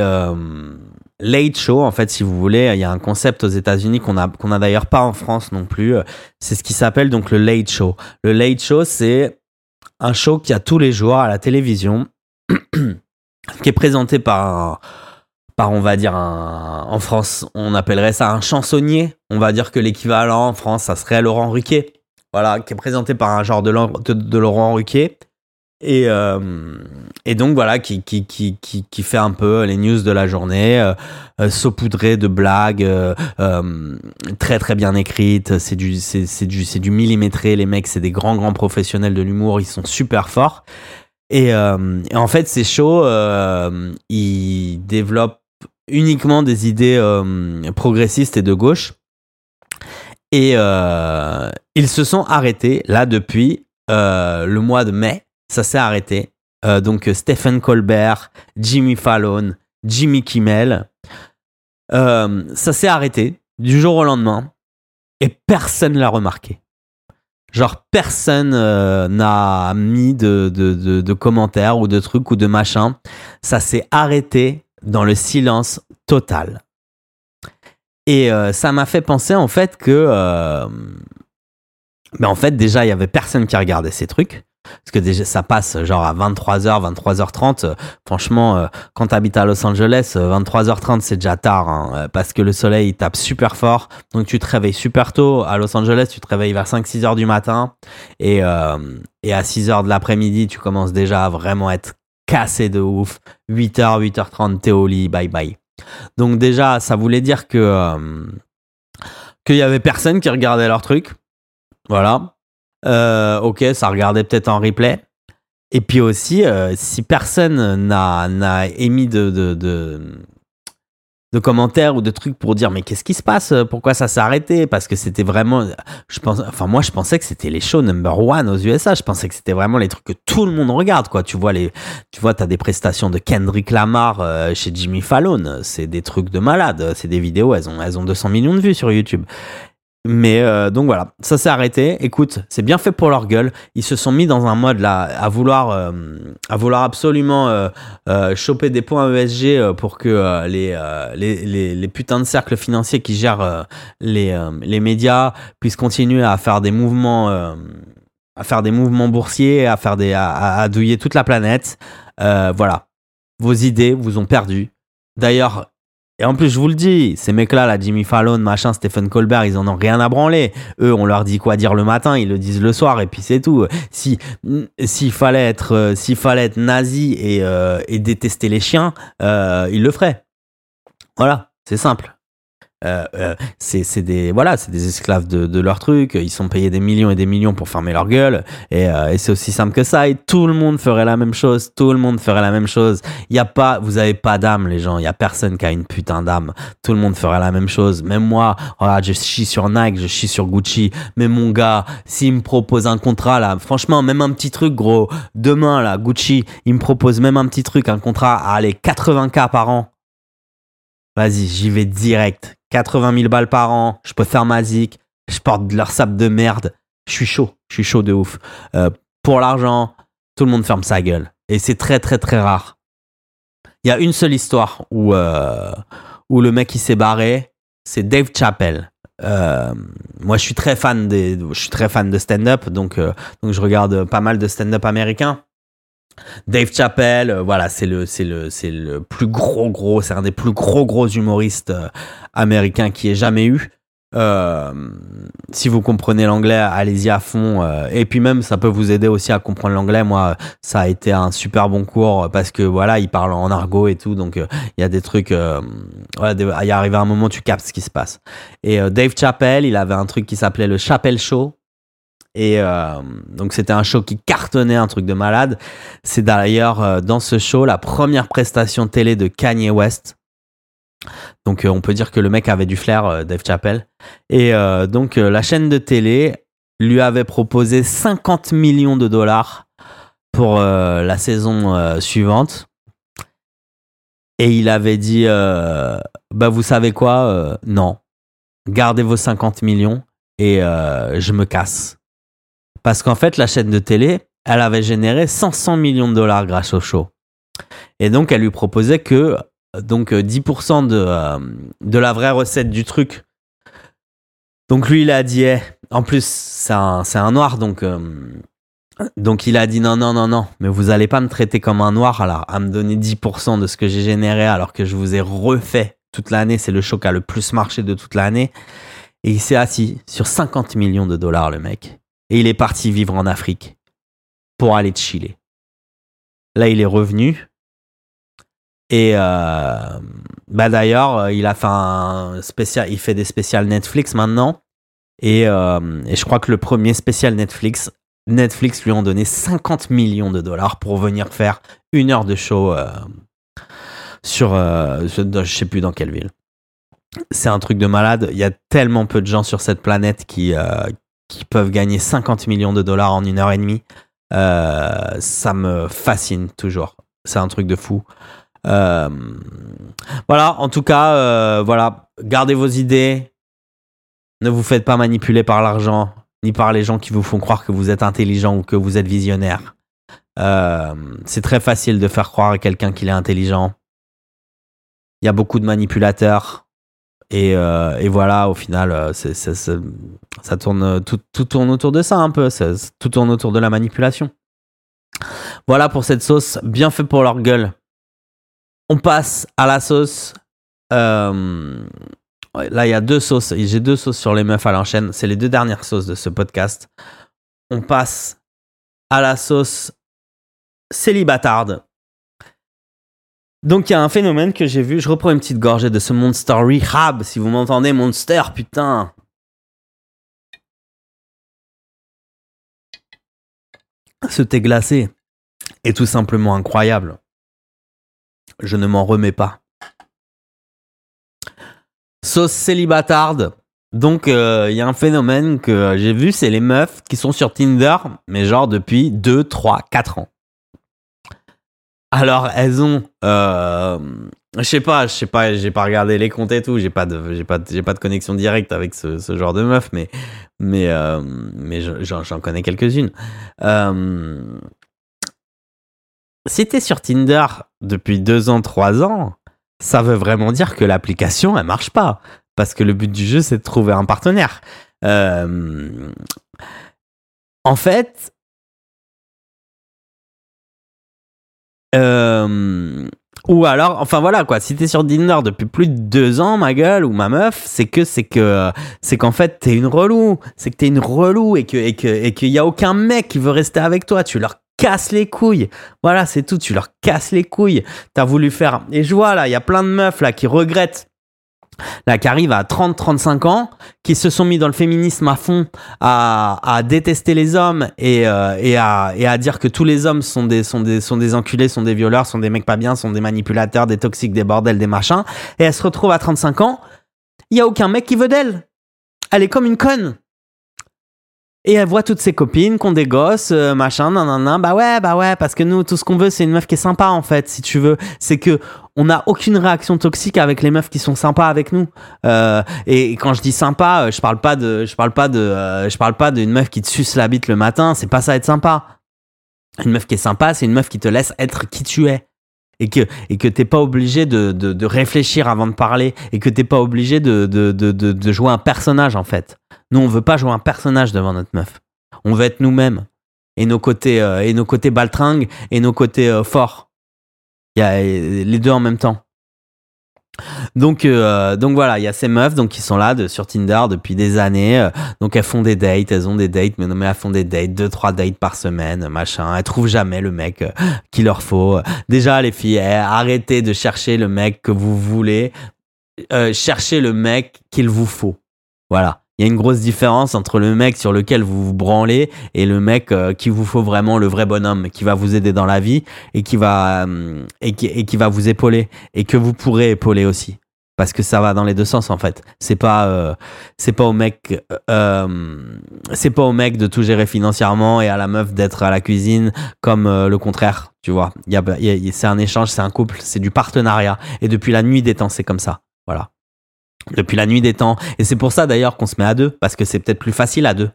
late show en fait si vous voulez il y a un concept aux États-Unis qu'on a qu'on a d'ailleurs pas en France non plus euh, c'est ce qui s'appelle donc le late show. Le late show c'est un show qui a tous les jours à la télévision qui est présenté par un- par on va dire en France on appellerait ça un chansonnier. On va dire que l'équivalent en France ça serait Laurent Ruquier. Voilà qui est présenté par un genre de, de Laurent Ruquier et, euh, et donc voilà, qui, qui, qui, qui, fait un peu les news de la journée, euh, euh, saupoudré de blagues, euh, très très bien écrites. C'est du, c'est, c'est du, c'est du millimétré. Les mecs, c'est des grands grands professionnels de l'humour. Ils sont super forts. Et, et en fait, ces shows, euh, ils développent uniquement des idées progressistes et de gauche. Et ils se sont arrêtés là depuis le mois de mai. Ça s'est arrêté. Euh, donc euh, Stephen Colbert, Jimmy Fallon, Jimmy Kimmel. Euh, ça s'est arrêté du jour au lendemain et personne l'a remarqué. Genre personne n'a mis de, de, commentaires ou de trucs ou de machin. Ça s'est arrêté dans le silence total. Et ça m'a fait penser en fait que... euh, mais en fait déjà il y avait personne qui regardait ces trucs. Parce que déjà ça passe genre à 23h, 23h30. Euh, Franchement, euh, quand t'habites à Los Angeles, euh, 23h30 c'est déjà tard. hein, euh, parce que le soleil il tape super fort. Donc tu te réveilles super tôt. À Los Angeles, tu te réveilles vers 5-6 heures du matin. Et, euh, et à 6 heures de l'après-midi, tu commences déjà à vraiment être cassé de ouf. 8h, 8h30, t'es au lit, bye bye. Donc déjà, ça voulait dire que euh, qu'il y avait personne qui regardait leur truc. Voilà. Euh, ok, ça regardait peut-être en replay. Et puis aussi, euh, si personne n'a émis de, de, commentaires ou de trucs pour dire mais qu'est-ce qui se passe Pourquoi ça s'est arrêté? Parce que c'était vraiment, je pense, enfin moi je pensais que c'était les shows number one aux USA. Je pensais que c'était vraiment les trucs que tout le monde regarde quoi. Tu vois les, tu vois t'as des prestations de Kendrick Lamar euh, chez Jimmy Fallon. C'est des trucs de malade. C'est des vidéos. Elles ont elles ont 200 millions de vues sur YouTube. Mais euh, donc voilà, ça s'est arrêté. Écoute, c'est bien fait pour leur gueule. Ils se sont mis dans un mode là à vouloir, euh, à vouloir absolument euh, choper des points ESG pour que les, les, les, putains de cercles financiers qui gèrent les, les médias puissent continuer à faire des mouvements, à faire des mouvements boursiers, à faire des, à, à- douiller toute la planète. Voilà, vos idées vous ont perdu. D'ailleurs, et en plus, je vous le dis, ces mecs-là, là, Jimmy Fallon, machin, Stephen Colbert, ils en ont rien à branler. Eux, on leur dit quoi dire le matin, ils le disent le soir, et puis c'est tout. Si s'il fallait être, euh, s'il fallait être nazi et, euh, détester les chiens, euh, ils le feraient. Voilà, c'est simple. Euh, euh, c'est des voilà, c'est des esclaves de, de leur truc. Ils sont payés des millions et des millions pour fermer leur gueule. Et, euh, et c'est aussi simple que ça. Et tout le monde ferait la même chose. Tout le monde ferait la même chose. Il y a pas, vous avez pas d'âme, les gens. Il y a personne qui a une putain d'âme. Tout le monde ferait la même chose. Même moi, regarde, je chie sur Nike, je chie sur Gucci. Mais mon gars, s'il me propose un contrat là, franchement, même un petit truc, gros. Demain là, Gucci, il me propose même un petit truc, un contrat à aller 80k par an. Vas-y, j'y vais direct. 80 000 balles par an. Je peux faire ma zik. Je porte de leur sable de merde. Je suis chaud. Je suis chaud de ouf. Euh, pour l'argent, tout le monde ferme sa gueule. Et c'est très, très, très rare. Il y a une seule histoire où, euh, où le mec il s'est barré. C'est Dave Chappelle. Euh, moi, je suis très fan je suis très fan de stand-up, donc, donc je regarde pas mal de stand-up américain. Dave Chappelle, voilà, c'est le, le, le plus gros gros, c'est un des plus gros gros humoristes américains qui ait jamais eu. Euh, si vous comprenez l'anglais, allez-y à fond. euh, et puis même, ça peut vous aider aussi à comprendre l'anglais. Moi, ça a été un super bon cours parce que voilà, il parle en argot et tout, donc euh, il y a des trucs. euh, voilà, des- il y arrive un moment, tu captes ce qui se passe. Et Dave Chappelle, il avait un truc qui s'appelait le Chappelle Show. Et donc c'était un show qui cartonnait, un truc de malade. C'est d'ailleurs dans ce show la première prestation télé de Kanye West. Donc euh, on peut dire que le mec avait du flair, euh, Dave Chappelle. Et euh, donc la chaîne de télé lui avait proposé 50 millions de dollars pour la saison suivante. Et il avait dit, bah vous savez quoi, non, gardez vos 50 millions et je me casse. Parce qu'en fait, la chaîne de télé, elle avait généré 500 millions de dollars grâce au show. Et donc, elle lui proposait que donc euh, 10% de, euh, de la vraie recette du truc. Donc lui, il a dit, eh, en plus, c'est un, c'est un noir, donc, euh, donc il a dit non, non, non, non, mais vous allez pas me traiter comme un noir, alors à me donner 10% de ce que j'ai généré alors que je vous ai refait toute l'année, c'est le show qui a le plus marché de toute l'année. Et il s'est assis sur 50 millions de dollars, le mec. Et il est parti vivre en Afrique pour aller chiller. Là, il est revenu. Et euh, bah d'ailleurs, euh, il a fait spécial, il fait des spéciales Netflix maintenant. Et, euh, et je crois que le premier spécial Netflix, Netflix lui ont donné 50 millions de dollars pour venir faire une heure de show euh, sur, je, je sais plus dans quelle ville. C'est un truc de malade. Il y a tellement peu de gens sur cette planète qui, qui peuvent gagner 50 millions de dollars en une heure et demie. Ça me fascine toujours. C'est un truc de fou. Euh, voilà, en tout cas, euh, voilà, gardez vos idées. Ne vous faites pas manipuler par l'argent, ni par les gens qui vous font croire que vous êtes intelligent ou que vous êtes visionnaire. Euh, c'est très facile de faire croire à quelqu'un qu'il est intelligent. Il y a beaucoup de manipulateurs. Et, voilà, au final, ça tourne, tout, tourne autour de ça un peu. tout tourne autour de la manipulation. Voilà pour cette sauce, bien fait pour leur gueule. On passe à la sauce. euh, là, il y a deux sauces. J'ai deux sauces sur les meufs à l'enchaîne. C'est les deux dernières sauces de ce podcast. On passe à la sauce célibatarde. Donc il y a un phénomène que j'ai vu, je reprends une petite gorgée de ce Monster Rehab, si vous m'entendez, Monster, putain. Ce thé glacé est tout simplement incroyable. Je ne m'en remets pas. Sauce célibatarde. Donc euh, il y a un phénomène que j'ai vu, c'est les meufs qui sont sur Tinder, mais genre depuis 2, 3, 4 ans. Alors elles ont, euh, je sais pas, je sais pas, j'ai pas regardé les comptes et tout, j'ai pas de, pas, de- connexion directe avec ce, genre de meuf, mais, mais, euh, mais je- j'en, connais quelques-unes. Si t'es sur Tinder depuis 2 ans, 3 ans, ça veut vraiment dire que l'application elle marche pas, parce que le but du jeu c'est de trouver un partenaire. Euh, en fait, Euh, ou alors, enfin voilà quoi, si t'es sur Tinder depuis plus de deux ans, ma gueule, ou ma meuf, c'est que c'est que c'est qu'en fait t'es une relou, c'est que t'es une relou et que et que et qu'il y a aucun mec qui veut rester avec toi, tu leur casses les couilles. Voilà, c'est tout, tu leur casses les couilles. T'as voulu faire et je vois là, il y a plein de meufs là qui regrettent. Là, qui arrivent à 30-35 ans, qui se sont mis dans le féminisme à fond, à, détester les hommes et, euh, et, à, et dire que tous les hommes sont des enculés, sont des violeurs, sont des mecs pas bien, sont des manipulateurs, des toxiques, des bordels, des machins. Et elle se retrouve à 35 ans, il y a aucun mec qui veut d'elle. Elle est comme une conne. Et elle voit toutes ses copines qui ont des gosses, euh, machin, nan, nan, nan. Bah ouais, bah ouais, parce que nous, tout ce qu'on veut, c'est une meuf qui est sympa, en fait, si tu veux. C'est que on n'a aucune réaction toxique avec les meufs qui sont sympas avec nous. Euh, et quand je dis sympa, euh, je parle pas de, je parle pas de, euh, je parle pas d'une meuf qui te suce la bite le matin. C'est pas ça être sympa. Une meuf qui est sympa, c'est une meuf qui te laisse être qui tu es. Et que, et que t'es pas obligé de, de, de réfléchir avant de parler. Et que t'es pas obligé de, de, de, jouer un personnage, en fait. Nous, on veut pas jouer un personnage devant notre meuf. On veut être nous-mêmes. Et nos côtés, euh, et nos côtés baltringues et nos côtés euh, forts. Il y a euh, les deux en même temps. Donc, euh, donc voilà, il y a ces meufs donc, qui sont là sur Tinder depuis des années. euh, donc elles font des dates, elles ont des dates, mais non, elles font des dates, deux, trois dates par semaine, machin. Elles trouvent jamais le mec euh, qu'il leur faut. Déjà, les filles, eh, arrêtez de chercher le mec que vous voulez. Cherchez le mec qu'il vous faut. Voilà. Il y a une grosse différence entre le mec sur lequel vous vous branlez et le mec euh, qui vous faut vraiment le vrai bonhomme qui va vous aider dans la vie et qui va euh, et qui, va vous épauler et que vous pourrez épauler aussi parce que ça va dans les deux sens en fait. C'est pas euh, c'est pas au mec c'est pas au mec de tout gérer financièrement et à la meuf d'être à la cuisine comme le contraire, tu vois. Y y a- c'est un échange, c'est un couple, c'est du partenariat et depuis la nuit des temps, c'est comme ça. Voilà. Depuis la nuit des temps et c'est pour ça d'ailleurs qu'on se met à deux parce que c'est peut-être plus facile à deux.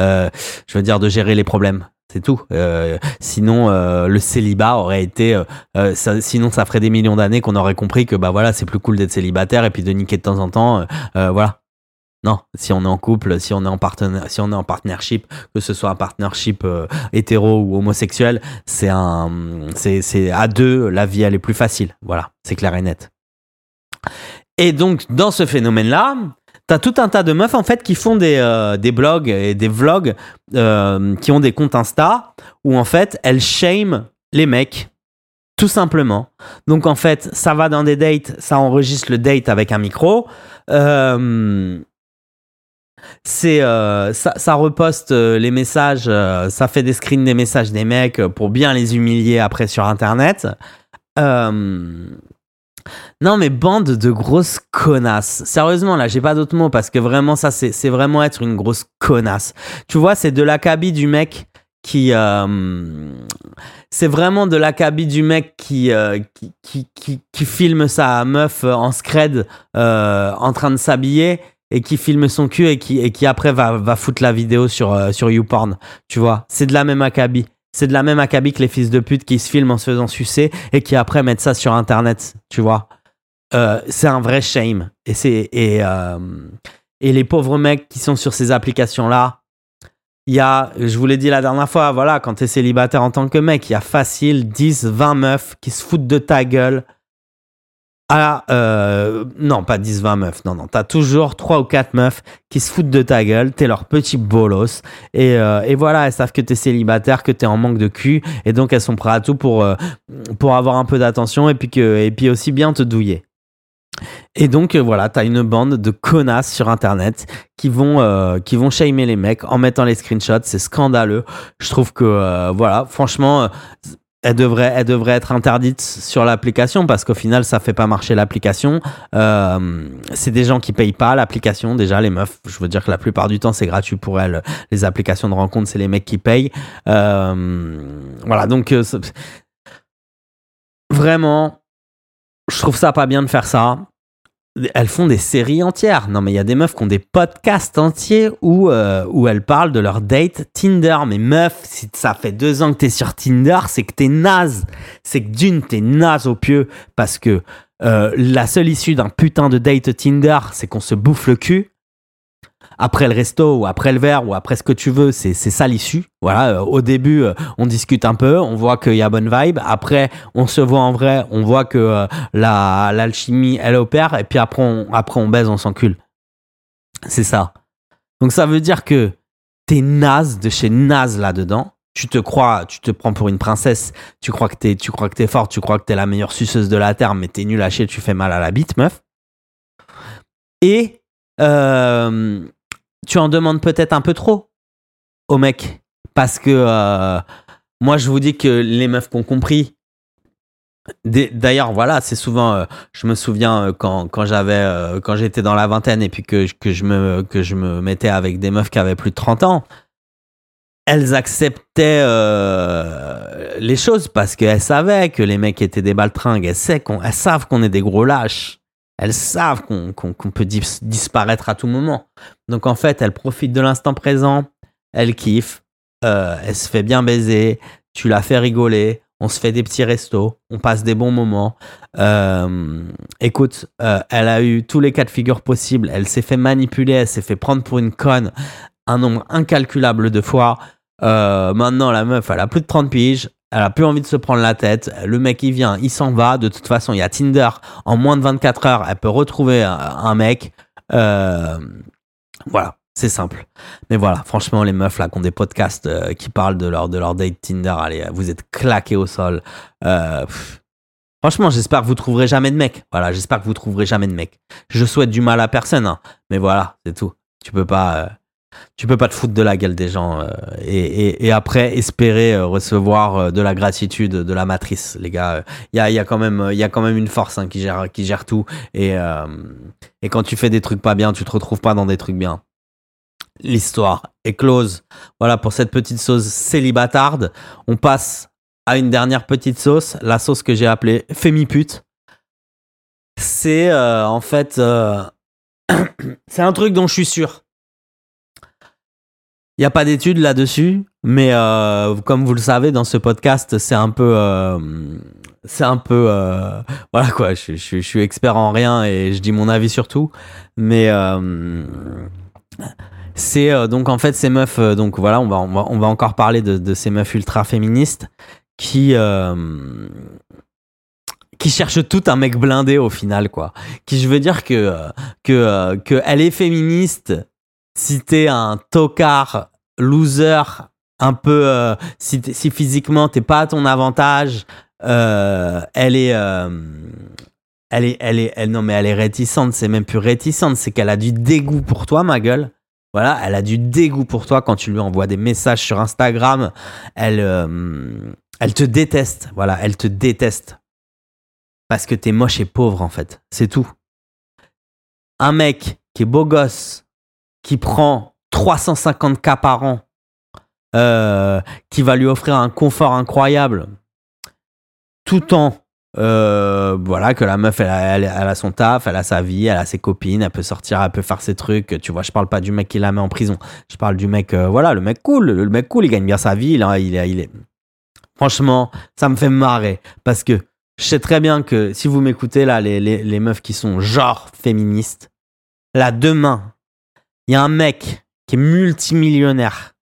Euh, je veux dire de gérer les problèmes. C'est tout. Euh, sinon, euh, le célibat aurait été. sinon, ça ferait des millions d'années qu'on aurait compris que bah voilà, c'est plus cool d'être célibataire et puis de niquer de temps en temps. voilà. Non, si on est en couple, si on est en partenaire, si on est en partnership, que ce soit un partnership hétéro ou homosexuel, c'est un, c'est à deux, la vie elle est plus facile. Voilà, c'est clair et net. Et donc dans ce phénomène-là, t'as tout un tas de meufs en fait qui font des, euh, des blogs et des vlogs, euh, qui ont des comptes Insta où en fait elles shame les mecs. Tout simplement. Donc en fait, ça va dans des dates, ça enregistre le date avec un micro. Euh, c'est ça, reposte les messages, ça fait des screens des messages des mecs pour bien les humilier après sur internet. Non mais bande de grosses connasses. Sérieusement là, j'ai pas d'autres mots parce que vraiment ça c'est vraiment être une grosse connasse. Tu vois, c'est de l'acabit du mec qui euh, c'est vraiment de l'acabit du mec qui, euh, qui, qui, filme sa meuf en scred euh, en train de s'habiller et qui filme son cul et qui, après va, va foutre la vidéo sur, euh, sur YouPorn. Tu vois, c'est de la même acabit. C'est de la même acabit que les fils de pute qui se filment en se faisant sucer et qui après mettent ça sur Internet. Tu vois, Euh, c'est un vrai shame. Et, euh, et les pauvres mecs qui sont sur ces applications-là, il y a, je vous l'ai dit la dernière fois, voilà, quand t'es célibataire en tant que mec, il y a facile 10, 20 meufs qui se foutent de ta gueule. Ah, euh, non, pas 10, 20 meufs, non, non, t'as toujours 3 ou 4 meufs qui se foutent de ta gueule, t'es leur petit bolos, et, euh, et voilà, elles savent que t'es célibataire, que t'es en manque de cul, et donc elles sont prêtes à tout pour, euh, pour avoir un peu d'attention, et puis, que, et puis aussi bien te douiller. Et donc voilà, t'as une bande de connasses sur internet qui vont euh, qui vont shamer les mecs en mettant les screenshots, c'est scandaleux. Je trouve que voilà, franchement, elle devrait elle devrait être interdite sur l'application parce qu'au final ça fait pas marcher l'application. Euh, c'est des gens qui payent pas l'application déjà les meufs. Je veux dire que la plupart du temps c'est gratuit pour elles. Les applications de rencontre c'est les mecs qui payent. Euh, voilà donc euh, vraiment je trouve ça pas bien de faire ça. Elles font des séries entières. Non, mais il y a des meufs qui ont des podcasts entiers où, euh, où elles parlent de leur date Tinder. Mais meuf, si ça fait deux ans que t'es sur Tinder, c'est que t'es naze. C'est que d'une, t'es naze au pieu parce que euh, la seule issue d'un putain de date Tinder, c'est qu'on se bouffe le cul. Après le resto ou après le verre ou après ce que tu veux, c'est ça l'issue. Voilà, euh, au début, euh, on discute un peu, on voit qu'il y a bonne vibe. Après, on se voit en vrai, on voit que euh, la l'alchimie elle opère et puis après on, après on baise on s'encule. C'est ça. Donc ça veut dire que t'es naze de chez naze là dedans tu te crois tu te prends pour une princesse. Tu crois que t'es tu crois que t'es forte tu crois que t'es la meilleure suceuse de la terre mais t'es nul à chier tu fais mal à la bite meuf. Et tu en demandes peut-être un peu trop au mec parce que euh, moi je vous dis que les meufs qui ont compris D'ailleurs, voilà, c'est souvent. euh, je me souviens euh, quand, quand j'étais dans la vingtaine et puis que, je- me que je me mettais avec des meufs qui avaient plus de 30 ans. Elles acceptaient les choses parce qu'elles savaient que les mecs étaient des baltringues. Elles savent qu'on est des gros lâches. Elles savent qu'on peut dis- disparaître à tout moment. Donc en fait, elles profitent de l'instant présent. Elles kiffent. euh, elle se fait bien baiser. Tu la fais rigoler. On se fait des petits restos. On passe des bons moments. Euh, écoute, euh, elle a eu tous les cas de figure possibles. Elle s'est fait manipuler. Elle s'est fait prendre pour une conne un nombre incalculable de fois. Euh, maintenant, la meuf, elle a plus de 30 piges. Elle a plus envie de se prendre la tête. Le mec, il vient, il s'en va. De toute façon, il y a Tinder. En moins de 24 heures, elle peut retrouver un, un mec. Euh, voilà, c'est simple. Mais voilà, franchement, les meufs là qui ont des podcasts euh, qui parlent de leur, de leur date Tinder, allez, vous êtes claqués au sol. Euh, franchement, j'espère que vous trouverez jamais de mec. Voilà, j'espère que vous trouverez jamais de mec. Je souhaite du mal à personne, hein. mais voilà, c'est tout. Tu peux pas. Tu peux pas te foutre de la gueule des gens euh, et, après espérer euh, recevoir euh, de la gratitude de la matrice, les gars. Il y a, y a quand même, y a quand même une force hein, qui gère, qui gère tout. Et, et quand tu fais des trucs pas bien, tu te retrouves pas dans des trucs bien. L'histoire est close. Voilà pour cette petite sauce célibatarde. On passe à une dernière petite sauce, la sauce que j'ai appelée Fémipute. C'est en fait, c'est un truc dont je suis sûr. Il n'y a pas d'études là-dessus, mais euh, comme vous le savez, dans ce podcast, c'est un peu, euh, c'est un peu, euh, voilà quoi. Je, suis expert en rien et je dis mon avis sur tout, mais c'est donc en fait ces meufs. donc voilà, on va, on va, encore parler de, ces meufs ultra féministes qui qui cherchent tout un mec blindé au final quoi. Qui je veux dire que que que est féministe si t'es un tocard, loser, un peu, euh, si, physiquement t'es pas à ton avantage, euh, elle est, euh, elle est, elle est, elle, non mais elle est réticente, c'est même plus réticente, c'est qu'elle a du dégoût pour toi, ma gueule. Voilà, elle a du dégoût pour toi quand tu lui envoies des messages sur Instagram. Elle, elle te déteste. Voilà, elle te déteste. Parce que t'es moche et pauvre, en fait. C'est tout. Un mec qui est beau gosse, qui prend 350K par an, euh, qui va lui offrir un confort incroyable, tout en euh, voilà que la meuf elle a, son taf, elle a sa vie, elle a ses copines, elle peut sortir, elle peut faire ses trucs. Tu vois, je parle pas du mec qui la met en prison. Je parle du mec, euh, voilà, le mec cool, le, mec cool, il gagne bien sa vie. Là, il est. Franchement, ça me fait marrer parce que je sais très bien que si vous m'écoutez là, les, les, les meufs qui sont genre féministes, là demain, il y a un mec qui est multimillionnaire,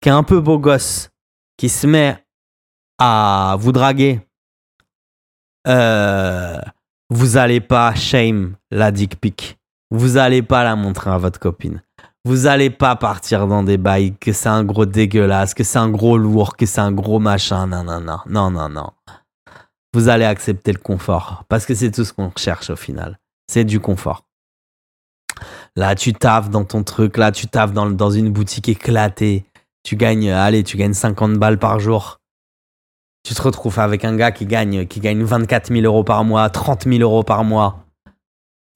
qui est un peu beau gosse, qui se met à vous draguer euh, vous allez pas shame la dick pic. Vous allez pas la montrer à votre copine. Vous allez pas partir dans des bails que c'est un gros dégueulasse, que c'est un gros lourd, que c'est un gros machin. Non, non, non, non, non, non. Vous allez accepter le confort parce que c'est tout ce qu'on cherche au final. C'est du confort. Là, tu taffes dans ton truc. Là, tu taffes dans, une boutique éclatée. Tu gagnes, allez, tu gagnes 50 balles par jour tu te retrouves avec un gars qui gagne, qui gagne 24 000 euros par mois, 30 000 euros par mois.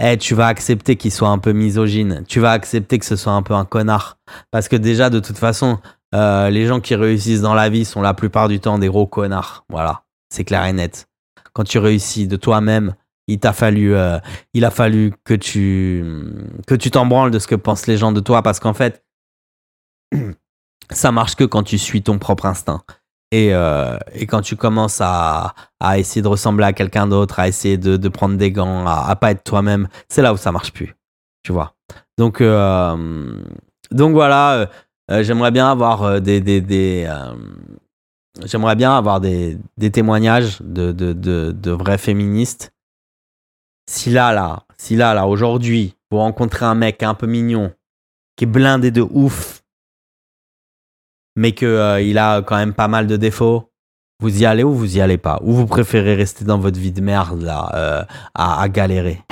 Eh, tu vas accepter qu'il soit un peu misogyne. Tu vas accepter que ce soit un peu un connard. Parce que déjà, de toute façon, euh, les gens qui réussissent dans la vie sont la plupart du temps des gros connards. Voilà, c'est clair et net. Quand tu réussis de toi-même, il t'a fallu, euh, il a fallu que tu, que tu t'en branles de ce que pensent les gens de toi. Parce qu'en fait, ça marche que quand tu suis ton propre instinct. Et, euh, et quand tu commences à, à essayer de ressembler à quelqu'un d'autre, à essayer de, de prendre des gants, à, à pas être toi-même, c'est là où ça marche plus. Tu vois. Donc, euh, donc voilà, j'aimerais bien avoir des. des, des j'aimerais bien avoir des, des témoignages de, de, de, de vrais féministes. Si là, là, si là, là, aujourd'hui, vous rencontrez un mec un peu mignon, qui est blindé de ouf, mais que euh, il a quand même pas mal de défauts, vous y allez ou vous y allez pas? Ou vous préférez rester dans votre vie de merde là, euh, à, à galérer?